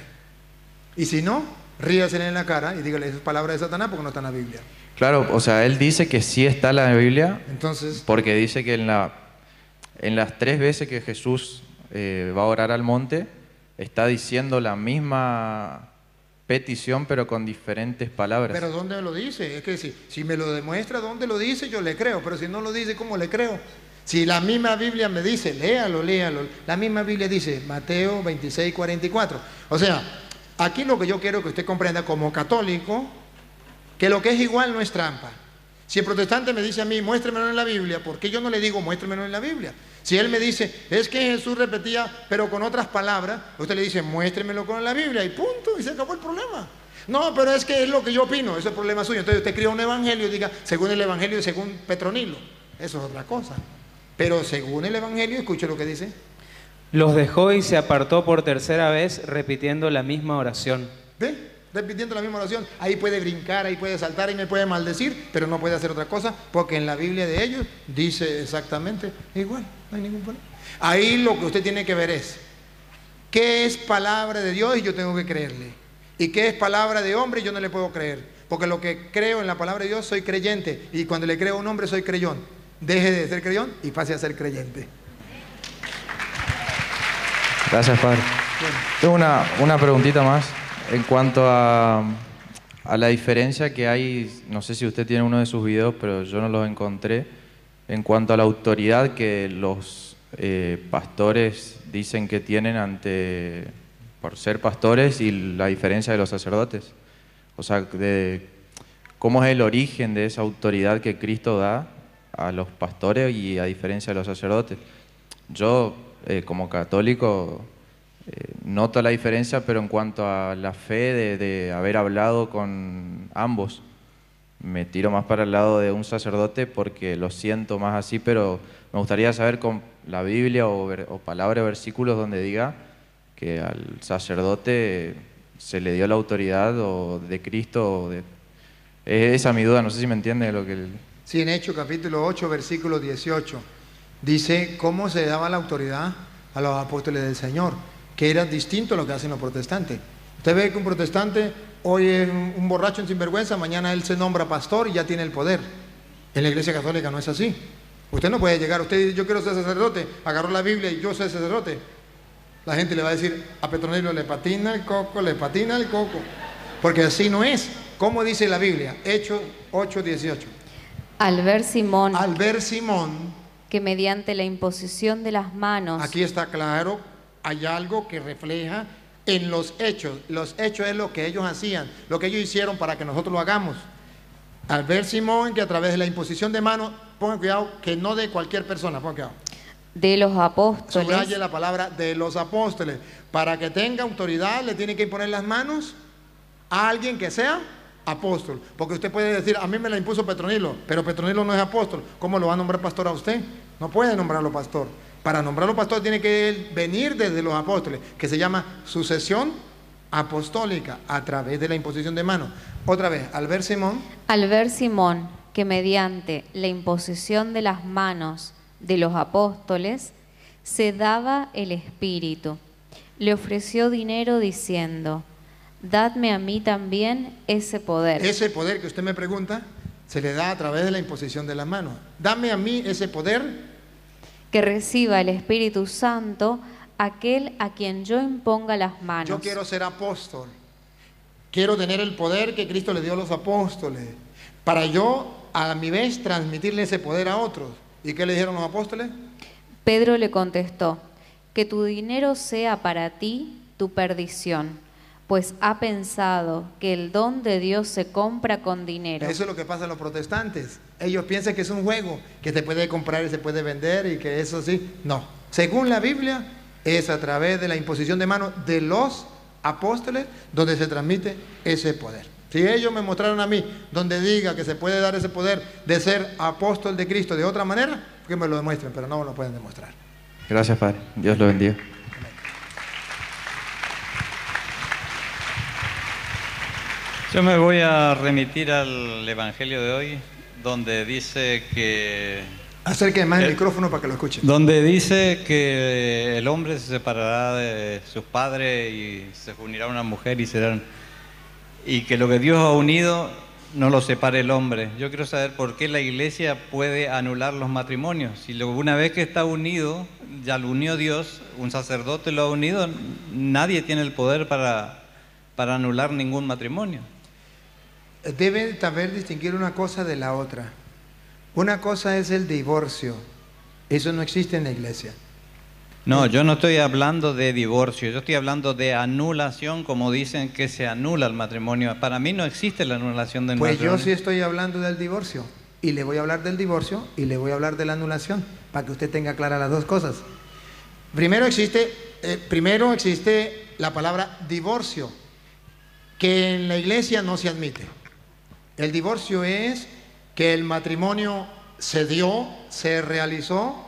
Y si no, ríasele en la cara y dígale esas palabras de Satanás porque no está en la Biblia. Claro, o sea, él dice que sí está en la Biblia, Entonces, porque dice que en, la, en las tres veces que Jesús eh, va a orar al monte, está diciendo la misma petición, pero con diferentes palabras. Pero ¿dónde lo dice? Es que si, si me lo demuestra dónde lo dice, yo le creo, pero si no lo dice, ¿cómo le creo? Si la misma Biblia me dice, léalo, léalo, la misma Biblia dice, Mateo 26, 44. O sea, aquí lo que yo quiero que usted comprenda como católico, que lo que es igual no es trampa. Si el protestante me dice a mí, muéstremelo en la Biblia, ¿por qué yo no le digo, muéstremelo en la Biblia? Si él me dice, es que Jesús repetía, pero con otras palabras, usted le dice, muéstremelo con la Biblia y punto, y se acabó el problema. No, pero es que es lo que yo opino, ese es el problema suyo. Entonces usted crea un evangelio y diga, según el evangelio y según Petronilo. Eso es otra cosa. Pero según el evangelio, escuche lo que dice. Los dejó y se apartó por tercera vez repitiendo la misma oración. ¿Ve? repitiendo la misma oración. Ahí puede brincar, ahí puede saltar y me puede maldecir, pero no puede hacer otra cosa, porque en la Biblia de ellos dice exactamente igual, Ahí lo que usted tiene que ver es, ¿qué es palabra de Dios y yo tengo que creerle? ¿Y qué es palabra de hombre y yo no le puedo creer? Porque lo que creo en la palabra de Dios soy creyente y cuando le creo a un hombre soy creyón. Deje de ser creyón y pase a ser creyente. Gracias, Padre. Tengo una, una preguntita más. En cuanto a, la diferencia que hay, no sé si usted tiene uno de sus videos, pero yo no los encontré, en cuanto a la autoridad que los eh, pastores dicen que tienen ante por ser pastores y la diferencia de los sacerdotes. O sea, de cómo es el origen de esa autoridad que Cristo da a los pastores y a diferencia de los sacerdotes. Yo, eh, como católico, eh, noto la diferencia, pero en cuanto a la fe de, haber hablado con ambos, me tiro más para el lado de un sacerdote porque lo siento más así, pero me gustaría saber con la Biblia o, o palabras o versículos donde diga que al sacerdote se le dio la autoridad o de Cristo. de... Esa es mi duda, no sé si me entiende lo que... Sí, en Hechos capítulo 8, versículo 18, dice cómo se daba la autoridad a los apóstoles del Señor que era distinto a lo que hacen los protestantes. Usted ve que un protestante hoy es un borracho en sinvergüenza, mañana él se nombra pastor y ya tiene el poder. En la iglesia católica no es así. Usted no puede llegar, usted dice, yo quiero ser sacerdote, agarró la Biblia y yo soy sacerdote. La gente le va a decir, a Petronilo le patina el coco, le patina el coco. Porque así no es. ¿Cómo dice la Biblia? Hechos 8, 18. Al ver Simón. Al ver Simón. Que mediante la imposición de las manos. Aquí está claro hay algo que refleja en los hechos. Los hechos es lo que ellos hacían, lo que ellos hicieron para que nosotros lo hagamos. Al ver Simón que a través de la imposición de manos, pongan cuidado, que no de cualquier persona, pongan cuidado. De los apóstoles. Subraye la palabra de los apóstoles. Para que tenga autoridad, le tiene que imponer las manos a alguien que sea apóstol. Porque usted puede decir, a mí me la impuso Petronilo, pero Petronilo no es apóstol. ¿Cómo lo va a nombrar pastor a usted? No puede nombrarlo pastor. Para nombrarlo pastor tiene que venir desde los apóstoles, que se llama sucesión apostólica a través de la imposición de manos. Otra vez, al ver Simón. Al ver Simón que mediante la imposición de las manos de los apóstoles se daba el Espíritu, le ofreció dinero diciendo, dadme a mí también ese poder. Ese poder que usted me pregunta se le da a través de la imposición de las manos. Dame a mí ese poder que reciba el Espíritu Santo aquel a quien yo imponga las manos. Yo quiero ser apóstol. Quiero tener el poder que Cristo le dio a los apóstoles. Para yo, a mi vez, transmitirle ese poder a otros. ¿Y qué le dijeron los apóstoles? Pedro le contestó, que tu dinero sea para ti tu perdición pues ha pensado que el don de Dios se compra con dinero. Eso es lo que pasa a los protestantes. Ellos piensan que es un juego, que se puede comprar y se puede vender y que eso sí. No. Según la Biblia, es a través de la imposición de manos de los apóstoles donde se transmite ese poder. Si ellos me mostraron a mí donde diga que se puede dar ese poder de ser apóstol de Cristo de otra manera, que me lo demuestren, pero no me lo pueden demostrar. Gracias, Padre. Dios lo bendiga. Yo me voy a remitir al Evangelio de hoy, donde dice que... Acerque más el, micrófono para que lo escuchen. Donde dice que el hombre se separará de sus padres y se unirá a una mujer y serán... Y que lo que Dios ha unido no lo separe el hombre. Yo quiero saber por qué la iglesia puede anular los matrimonios. Si una vez que está unido, ya lo unió Dios, un sacerdote lo ha unido, nadie tiene el poder para, para anular ningún matrimonio debe saber distinguir una cosa de la otra. Una cosa es el divorcio. Eso no existe en la iglesia. No, yo no estoy hablando de divorcio, yo estoy hablando de anulación, como dicen que se anula el matrimonio. Para mí no existe la anulación del pues matrimonio. Pues yo sí estoy hablando del divorcio, y le voy a hablar del divorcio y le voy a hablar de la anulación. para que usted tenga claras las dos cosas. Primero existe, eh, primero existe la palabra divorcio, que en la iglesia no se admite. El divorcio es que el matrimonio se dio, se realizó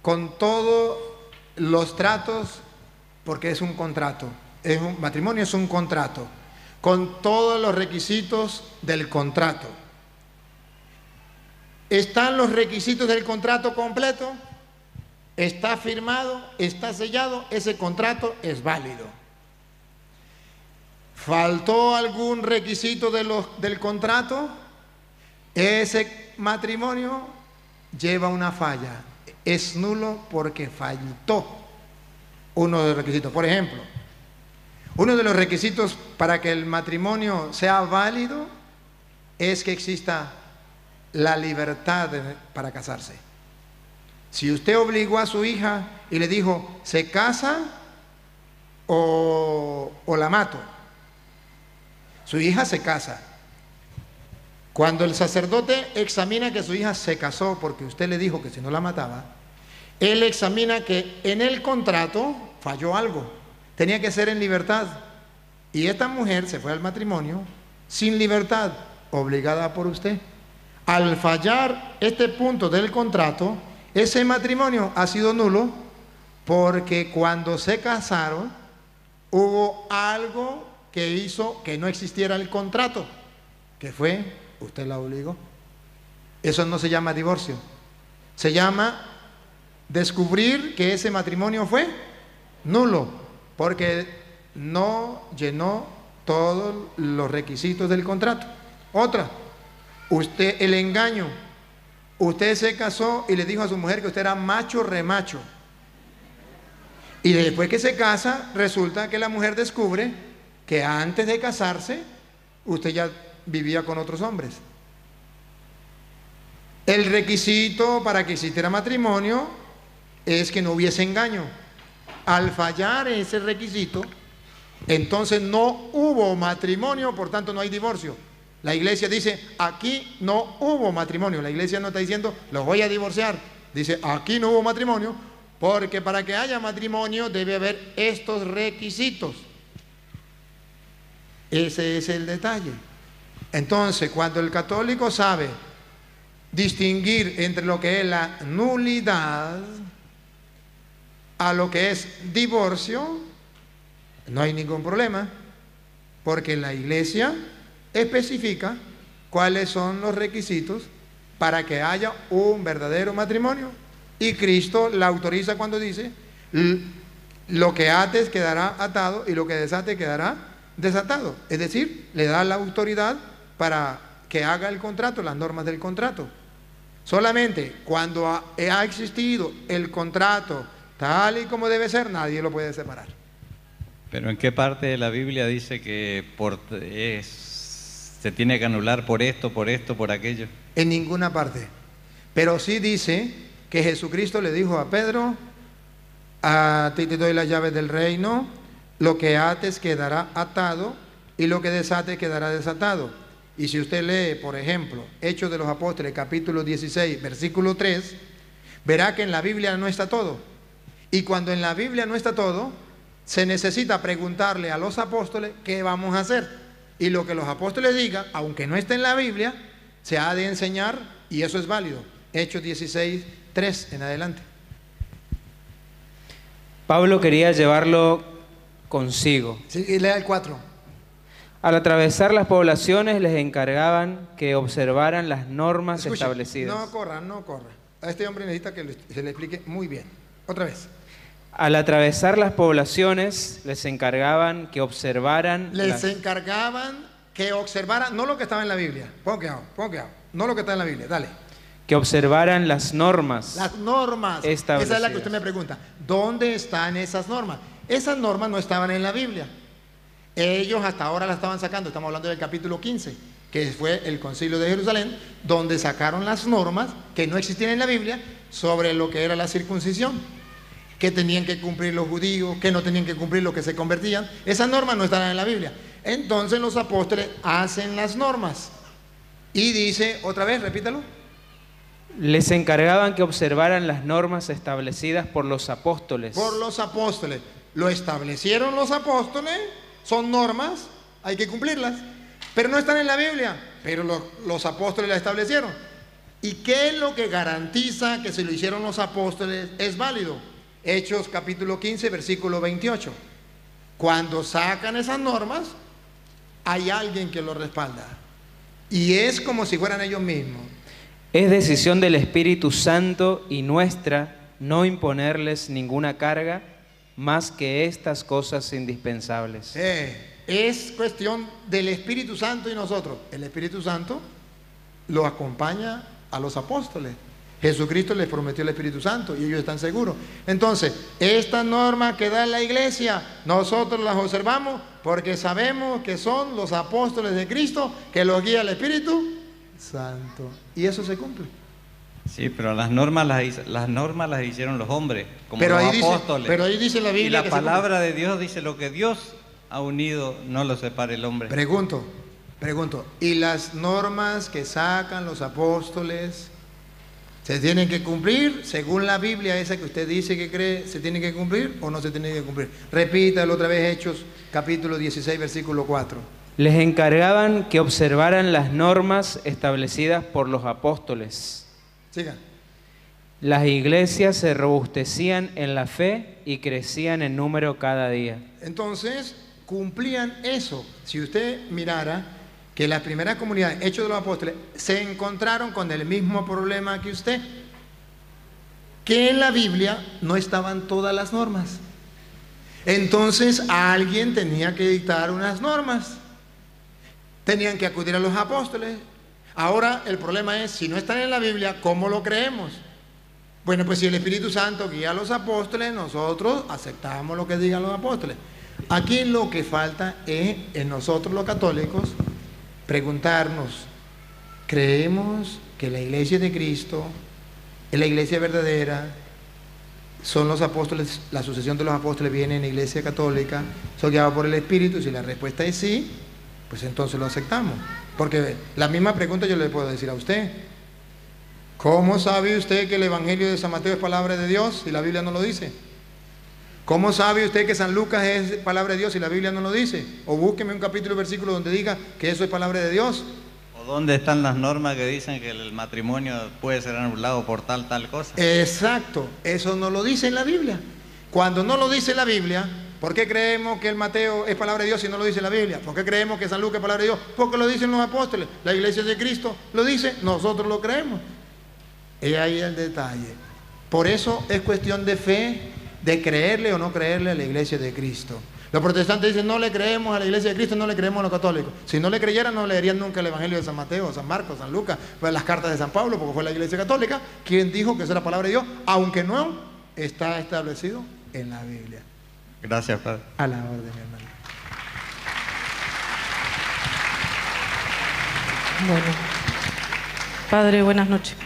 con todos los tratos, porque es un contrato. Es un matrimonio es un contrato, con todos los requisitos del contrato. ¿Están los requisitos del contrato completo? ¿Está firmado? ¿Está sellado? Ese contrato es válido. ¿Faltó algún requisito de los, del contrato? Ese matrimonio lleva una falla. Es nulo porque faltó uno de los requisitos. Por ejemplo, uno de los requisitos para que el matrimonio sea válido es que exista la libertad para casarse. Si usted obligó a su hija y le dijo, ¿se casa o, o la mato? Su hija se casa. Cuando el sacerdote examina que su hija se casó porque usted le dijo que si no la mataba, él examina que en el contrato falló algo. Tenía que ser en libertad. Y esta mujer se fue al matrimonio sin libertad, obligada por usted. Al fallar este punto del contrato, ese matrimonio ha sido nulo porque cuando se casaron hubo algo que hizo que no existiera el contrato, que fue, usted la obligó. Eso no se llama divorcio. Se llama descubrir que ese matrimonio fue nulo, porque no llenó todos los requisitos del contrato. Otra, Usted, el engaño. Usted se casó y le dijo a su mujer que usted era macho remacho. Y después que se casa, resulta que la mujer descubre que antes de casarse, usted ya vivía con otros hombres. El requisito para que existiera matrimonio es que no hubiese engaño. Al fallar ese requisito, entonces no hubo matrimonio, por tanto no hay divorcio. La iglesia dice, aquí no hubo matrimonio. La iglesia no está diciendo, los voy a divorciar. Dice, aquí no hubo matrimonio, porque para que haya matrimonio debe haber estos requisitos. Ese es el detalle. Entonces, cuando el católico sabe distinguir entre lo que es la nulidad a lo que es divorcio, no hay ningún problema, porque la iglesia especifica cuáles son los requisitos para que haya un verdadero matrimonio. Y Cristo la autoriza cuando dice, lo que ates quedará atado y lo que desate quedará desatado. Es decir, le da la autoridad para que haga el contrato, las normas del contrato. Solamente cuando ha, existido el contrato tal y como debe ser, nadie lo puede separar. Pero ¿en qué parte de la Biblia dice que por, es se tiene que anular por esto, por esto, por aquello. En ninguna parte. Pero sí dice que Jesucristo le dijo a Pedro, a ti te doy las llaves del reino, lo que ates quedará atado y lo que desates quedará desatado. Y si usted lee, por ejemplo, Hechos de los Apóstoles, capítulo 16, versículo 3, verá que en la Biblia no está todo. Y cuando en la Biblia no está todo, se necesita preguntarle a los apóstoles qué vamos a hacer. Y lo que los apóstoles digan, aunque no esté en la Biblia, se ha de enseñar y eso es válido. Hechos 16, 3 en adelante. Pablo quería llevarlo consigo. Sí, y lea el 4. Al atravesar las poblaciones les encargaban que observaran las normas establecidas. No corra, no corra. A este hombre necesita que se le explique muy bien. Otra vez. Al atravesar las poblaciones, les encargaban que observaran. Les encargaban que observaran, no lo que estaba en la Biblia, pon que no lo que está en la Biblia, dale. Que observaran las normas. Las normas. Esa es la que usted me pregunta. ¿Dónde están esas normas? Esas normas no estaban en la Biblia. Ellos hasta ahora las estaban sacando, estamos hablando del capítulo 15, que fue el concilio de Jerusalén, donde sacaron las normas que no existían en la Biblia sobre lo que era la circuncisión que tenían que cumplir los judíos, que no tenían que cumplir los que se convertían. Esas normas no están en la Biblia. Entonces los apóstoles hacen las normas. Y dice, otra vez, repítalo. Les encargaban que observaran las normas establecidas por los apóstoles. Por los apóstoles. Lo establecieron los apóstoles, son normas, hay que cumplirlas. Pero no están en la Biblia, pero lo- los apóstoles la establecieron. ¿Y qué es lo que garantiza que si lo hicieron los apóstoles es válido? Hechos capítulo 15, versículo 28. Cuando sacan esas normas, hay alguien que lo respalda. Y es como si fueran ellos mismos. Es decisión del Espíritu Santo y nuestra no imponerles ninguna carga más que estas cosas indispensables. Eh, es cuestión del Espíritu Santo y nosotros. El Espíritu Santo lo acompaña a los apóstoles. Jesucristo les prometió el Espíritu Santo y ellos están seguros. Entonces, esta norma que da la iglesia, nosotros las observamos porque sabemos que son los apóstoles de Cristo que los guía el Espíritu Santo. Y eso se cumple. Sí, pero las normas las, las normas las hicieron los hombres, como Pero los ahí dice- apóstoles. pero ahí dice la Y Biblia la que se palabra de Dios dice lo que Dios ha unido, no lo separe el hombre. Pregunto, pregunto, ¿y las normas que sacan los apóstoles se tienen que cumplir según la Biblia esa que usted dice que cree, se tienen que cumplir o no se tienen que cumplir? Repítalo otra vez, Hechos capítulo 16, versículo 4. Les encargaban que observaran las normas establecidas por los apóstoles. Sigan. Las iglesias se robustecían en la fe y crecían en número cada día. Entonces, cumplían eso. Si usted mirara que las primeras comunidades, Hechos de los Apóstoles, se encontraron con el mismo problema que usted, que en la Biblia no estaban todas las normas. Entonces, alguien tenía que dictar unas normas. Tenían que acudir a los apóstoles. Ahora, el problema es, si no están en la Biblia, ¿cómo lo creemos? Bueno, pues si el Espíritu Santo guía a los apóstoles, nosotros aceptamos lo que digan los apóstoles. Aquí lo que falta es en nosotros los católicos preguntarnos, ¿creemos que la iglesia de Cristo es la iglesia verdadera? ¿Son los apóstoles, la sucesión de los apóstoles viene en la iglesia católica? ¿Son guiados por el Espíritu? Si la respuesta es sí, pues entonces lo aceptamos. Porque la misma pregunta yo le puedo decir a usted. ¿Cómo sabe usted que el Evangelio de San Mateo es palabra de Dios si la Biblia no lo dice? ¿Cómo sabe usted que San Lucas es palabra de Dios si la Biblia no lo dice? O búsqueme un capítulo y versículo donde diga que eso es palabra de Dios. ¿O dónde están las normas que dicen que el matrimonio puede ser anulado por tal, tal cosa? Exacto, eso no lo dice en la Biblia. Cuando no lo dice la Biblia, ¿por qué creemos que el Mateo es palabra de Dios si no lo dice la Biblia? ¿Por qué creemos que San Lucas es palabra de Dios? Porque lo dicen los apóstoles. La iglesia de Cristo lo dice, nosotros lo creemos. Y ahí el detalle. Por eso es cuestión de fe, de creerle o no creerle a la iglesia de Cristo. Los protestantes dicen, no le creemos a la iglesia de Cristo, no le creemos a los católicos. Si no le creyeran, no leerían nunca el Evangelio de San Mateo, San Marcos, San Lucas, pues las cartas de San Pablo, porque fue la iglesia católica quien dijo que esa era palabra de Dios, aunque no está establecido en la Biblia. Gracias, Padre. A la orden, hermano. Bueno. Padre, buenas noches.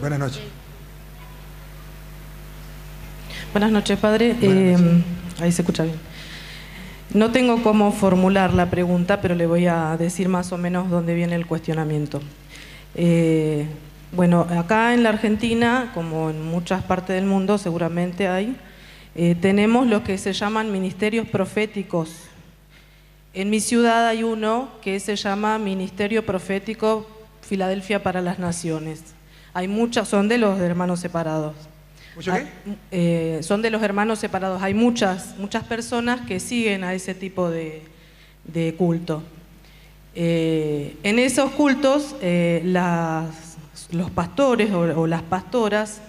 Buenas noches. Buenas noches, Padre. Eh, ahí se escucha bien. No tengo cómo formular la pregunta, pero le voy a decir más o menos dónde viene el cuestionamiento. Eh, bueno, acá en la Argentina, como en muchas partes del mundo, seguramente hay, eh, tenemos lo que se llaman ministerios proféticos. En mi ciudad hay uno que se llama Ministerio Profético Filadelfia para las Naciones. Hay muchas, son de los hermanos separados. ¿Mucho Hay- eh, son de los hermanos separados. Hay muchas, muchas personas que siguen a ese tipo de, de culto. Eh, en esos cultos, las- los pastores o, o las pastoras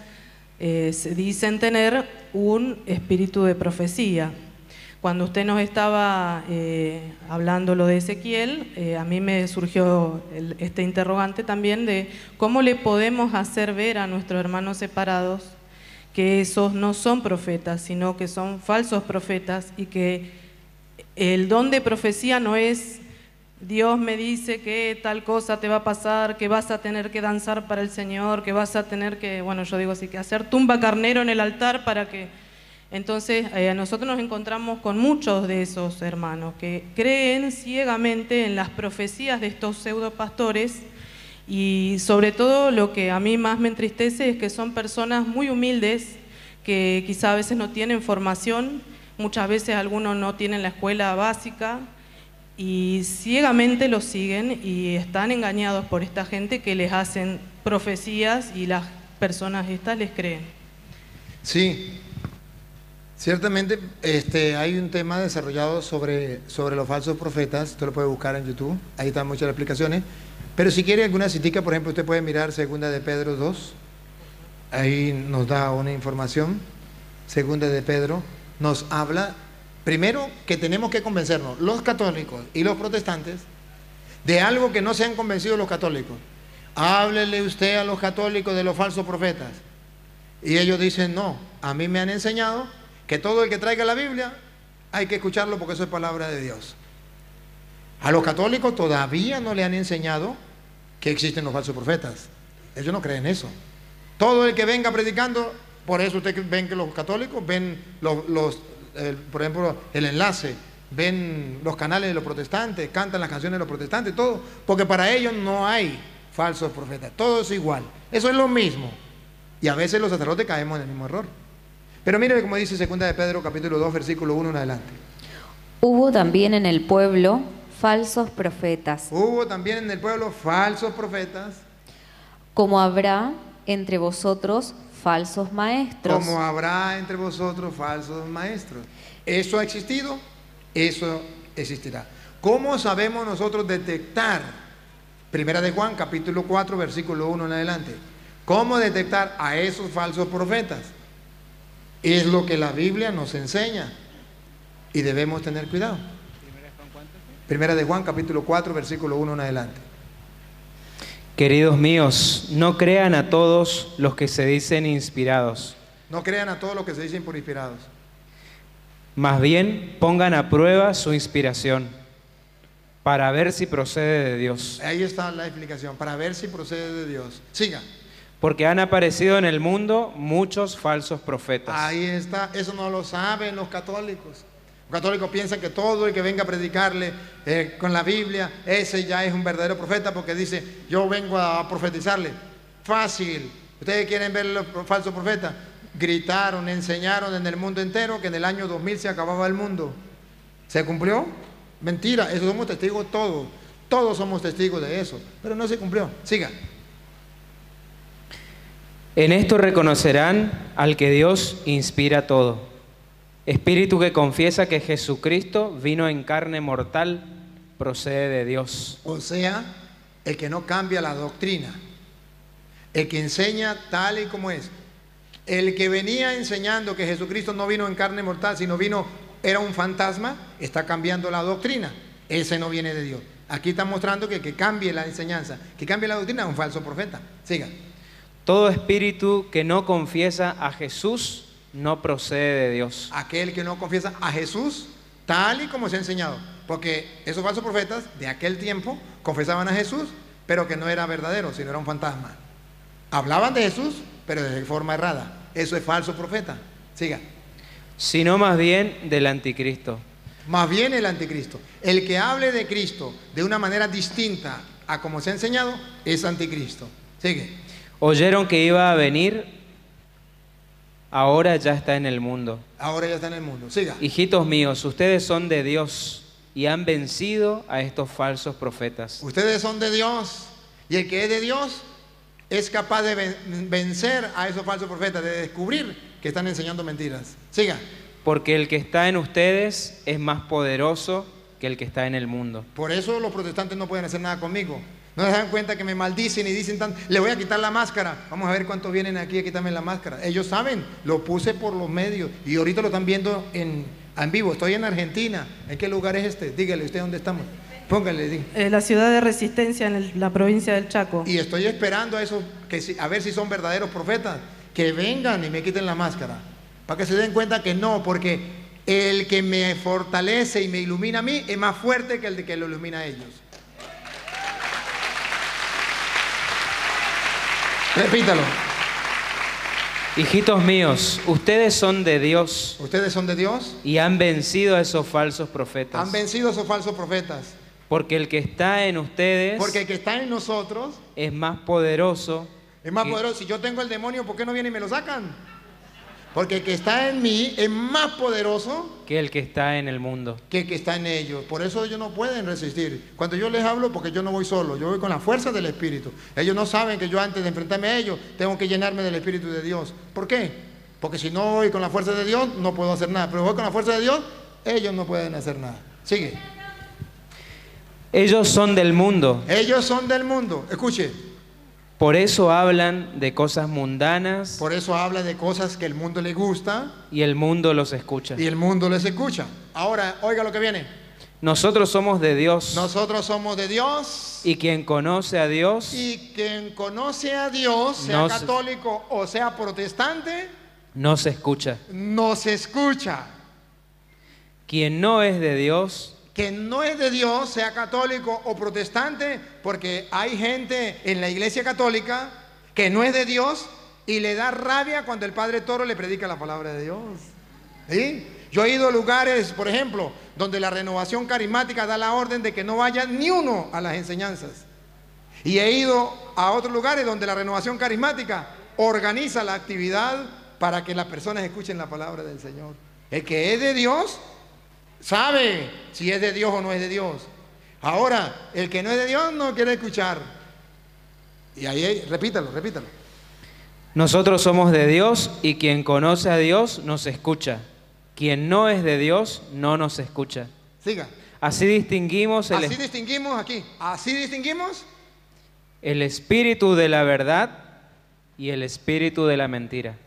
eh, se dicen tener un espíritu de profecía. Cuando usted nos estaba eh, hablando lo de Ezequiel, eh, a mí me surgió este interrogante también de cómo le podemos hacer ver a nuestros hermanos separados que esos no son profetas, sino que son falsos profetas y que el don de profecía no es Dios me dice que tal cosa te va a pasar, que vas a tener que danzar para el Señor, que vas a tener que, bueno, yo digo así, que hacer tumba carnero en el altar para que... Entonces, eh, nosotros nos encontramos con muchos de esos hermanos que creen ciegamente en las profecías de estos pseudo pastores Y sobre todo lo que a mí más me entristece es que son personas muy humildes, que quizá a veces no tienen formación, muchas veces algunos no tienen la escuela básica y ciegamente los siguen y están engañados por esta gente que les hacen profecías y las personas estas les creen. Sí, ciertamente este, hay un tema desarrollado sobre, sobre los falsos profetas, usted lo puede buscar en YouTube, ahí están muchas explicaciones, pero si quiere alguna citica, por ejemplo, usted puede mirar Segunda de Pedro 2, ahí nos da una información, Segunda de Pedro, nos habla, primero que tenemos que convencernos, los católicos y los protestantes, de algo que no se han convencido los católicos. Háblele usted a los católicos de los falsos profetas. Y ellos dicen, no, a mí me han enseñado que todo el que traiga la Biblia hay que escucharlo porque eso es palabra de Dios. A los católicos todavía no le han enseñado que existen los falsos profetas. Ellos no creen eso. Todo el que venga predicando, por eso ustedes ven que los católicos ven los, por ejemplo, el enlace, ven los canales de los protestantes, cantan las canciones de los protestantes, todo, porque para ellos no hay falsos profetas, todo es igual. Eso es lo mismo. Y a veces los sacerdotes caemos en el mismo error. Pero mire como dice 2 de Pedro capítulo 2 versículo 1 en adelante. Hubo también en el pueblo falsos profetas. Hubo también en el pueblo falsos profetas. Como habrá entre vosotros falsos maestros. Como habrá entre vosotros falsos maestros. Eso ha existido, eso existirá. ¿Cómo sabemos nosotros detectar? Primera de Juan, capítulo 4, versículo 1 en adelante. ¿Cómo detectar a esos falsos profetas? Es lo que la Biblia nos enseña y debemos tener cuidado. Primera de Juan, capítulo 4, versículo 1 en adelante. Queridos míos, no crean a todos los que se dicen inspirados. No crean a todos los que se dicen por inspirados. Más bien pongan a prueba su inspiración para ver si procede de Dios. Ahí está la explicación, para ver si procede de Dios. Siga. Porque han aparecido en el mundo muchos falsos profetas. Ahí está, eso no lo saben los católicos. Los católicos piensan que todo el que venga a predicarle eh, con la Biblia, ese ya es un verdadero profeta porque dice, yo vengo a profetizarle. Fácil. ¿Ustedes quieren ver los falsos profetas? Gritaron, enseñaron en el mundo entero que en el año 2000 se acababa el mundo. ¿Se cumplió? Mentira, eso somos testigos todos. Todos somos testigos de eso. Pero no se cumplió. Siga. En esto reconocerán al que Dios inspira todo. Espíritu que confiesa que Jesucristo vino en carne mortal, procede de Dios. O sea, el que no cambia la doctrina, el que enseña tal y como es, el que venía enseñando que Jesucristo no vino en carne mortal, sino vino, era un fantasma, está cambiando la doctrina. Ese no viene de Dios. Aquí está mostrando que que cambie la enseñanza, que cambie la doctrina, es un falso profeta. Siga. Todo espíritu que no confiesa a Jesús no procede de Dios. Aquel que no confiesa a Jesús tal y como se ha enseñado. Porque esos falsos profetas de aquel tiempo confesaban a Jesús, pero que no era verdadero, sino era un fantasma. Hablaban de Jesús, pero de forma errada. Eso es falso profeta. Siga. Sino más bien del anticristo. Más bien el anticristo. El que hable de Cristo de una manera distinta a como se ha enseñado es anticristo. Sigue. Oyeron que iba a venir, ahora ya está en el mundo. Ahora ya está en el mundo. Siga. Hijitos míos, ustedes son de Dios y han vencido a estos falsos profetas. Ustedes son de Dios y el que es de Dios es capaz de vencer a esos falsos profetas, de descubrir que están enseñando mentiras. Siga. Porque el que está en ustedes es más poderoso que el que está en el mundo. Por eso los protestantes no pueden hacer nada conmigo. No se dan cuenta que me maldicen y dicen tan, le voy a quitar la máscara. Vamos a ver cuántos vienen aquí a quitarme la máscara. Ellos saben, lo puse por los medios y ahorita lo están viendo en, en vivo. Estoy en Argentina. ¿En qué lugar es este? Dígale usted dónde estamos. Póngale, diga. Eh, la ciudad de Resistencia en la provincia del Chaco. Y estoy esperando a eso, que a ver si son verdaderos profetas, que vengan y me quiten la máscara. Para que se den cuenta que no, porque el que me fortalece y me ilumina a mí es más fuerte que el de que lo ilumina a ellos. Repítalo. Hijitos míos, ustedes son de Dios. Ustedes son de Dios. Y han vencido a esos falsos profetas. Han vencido a esos falsos profetas. Porque el que está en ustedes Porque el que está en nosotros es más poderoso. es más poderoso. Si yo tengo el demonio, ¿por qué no vienen y me lo sacan? Porque el que está en mí es más poderoso que el que está en el mundo. que el que está en ellos. Por eso ellos no pueden resistir. Cuando yo les hablo, porque yo no voy solo, yo voy con la fuerza del Espíritu. Ellos no saben que yo antes de enfrentarme a ellos, tengo que llenarme del Espíritu de Dios. ¿Por qué? Porque si no voy con la fuerza de Dios, no puedo hacer nada. Pero voy con la fuerza de Dios, ellos no pueden hacer nada. Sigue. Ellos son del mundo, Ellos son del mundo. Escuche, por eso hablan de cosas mundanas por eso habla de cosas que el mundo le gusta y el mundo los escucha. y el mundo les escucha. Ahora, oiga lo que viene. Nosotros somos de Dios Nosotros somos de Dios y quien conoce a Dios y quien conoce a Dios, sea No se- católico o sea protestante, no se escucha. nos escucha. Quien no es de Dios Que no es de Dios, sea católico o protestante, porque hay gente en la iglesia católica que no es de Dios y le da rabia cuando el Padre Toro le predica la palabra de Dios. ¿Sí? Yo he ido a lugares, por ejemplo, donde la renovación carismática da la orden de que no vaya ni uno a las enseñanzas. Y he ido a otros lugares donde la renovación carismática organiza la actividad para que las personas escuchen la palabra del Señor. El que es de Dios sabe si es de Dios o no es de Dios. Ahora, el que no es de Dios no quiere escuchar. Y ahí, repítalo, repítalo. Nosotros somos de Dios y quien conoce a Dios nos escucha. Quien no es de Dios no nos escucha. Siga. Así distinguimos el, Así distinguimos aquí. Así distinguimos el espíritu de la verdad y el espíritu de la mentira.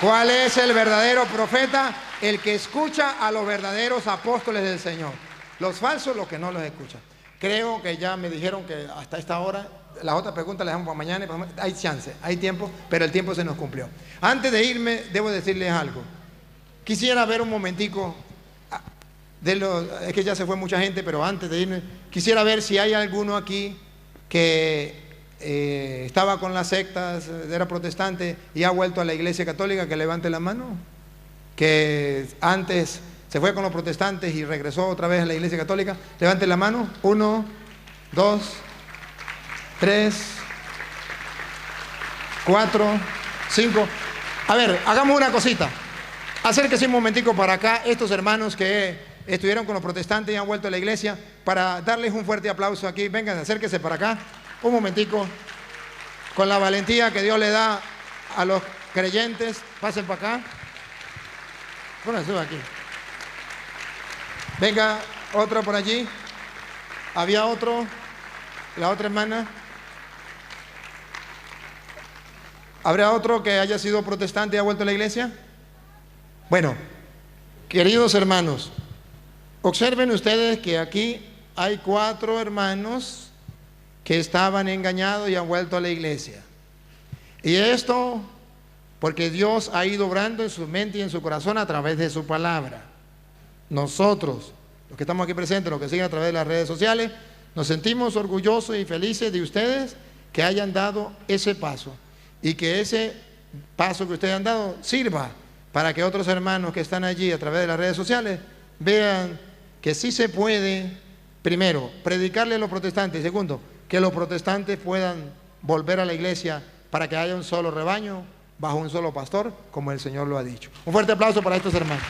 Cuál es el verdadero profeta, el que escucha a los verdaderos apóstoles del Señor. Los falsos, los que no los escuchan. Creo que ya me dijeron que hasta esta hora, las otras preguntas las dejamos para mañana. Hay chance, hay tiempo, pero el tiempo se nos cumplió. Antes de irme, debo decirles algo. Quisiera ver un momentico, ah, de lo- es que ya se fue mucha gente, pero antes de irme, quisiera ver si hay alguno aquí que eh, estaba con las sectas, era protestante y ha vuelto a la iglesia católica, que levante la mano. Que antes se fue con los protestantes y regresó otra vez a la iglesia católica. Levante la mano. Uno, dos, tres, cuatro, cinco. A ver, hagamos una cosita. Acérquese un momentico para acá, estos hermanos que estuvieron con los protestantes y han vuelto a la iglesia, para darles un fuerte aplauso aquí. Vengan, acérquese para acá, un momentico. Con la valentía que Dios le da a los creyentes, pasen para acá. Pónganse aquí. Venga, otro por allí. Había otro, la otra hermana. ¿Habrá otro que haya sido protestante y ha vuelto a la iglesia? Bueno, queridos hermanos, observen ustedes que aquí hay cuatro hermanos que estaban engañados y han vuelto a la iglesia. Y esto porque Dios ha ido obrando en su mente y en su corazón a través de su palabra. Nosotros, los que estamos aquí presentes, los que siguen a través de las redes sociales, nos sentimos orgullosos y felices de ustedes que hayan dado ese paso y que ese paso que ustedes han dado sirva para que otros hermanos que están allí a través de las redes sociales vean que sí se puede, primero, predicarle a los protestantes segundo, que los protestantes puedan volver a la iglesia para que haya un solo rebaño bajo un solo pastor, como el Señor lo ha dicho. Un fuerte aplauso para estos hermanos.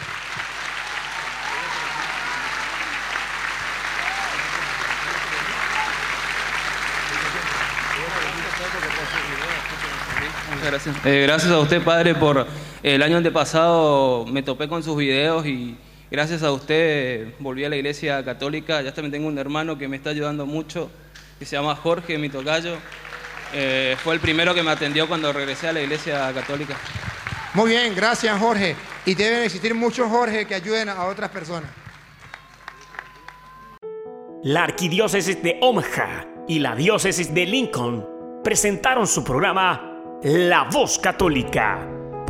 Gracias. Eh, gracias a usted, padre, por el año antepasado me topé con sus videos y gracias a usted volví a la iglesia católica. Ya también tengo un hermano que me está ayudando mucho, que se llama Jorge, mi tocayo. Eh, fue el primero que me atendió cuando regresé a la iglesia católica. Muy bien, gracias Jorge. Y deben existir muchos Jorge que ayuden a otras personas. La Arquidiócesis de Omaha y la Diócesis de Lincoln presentaron su programa La Voz Católica,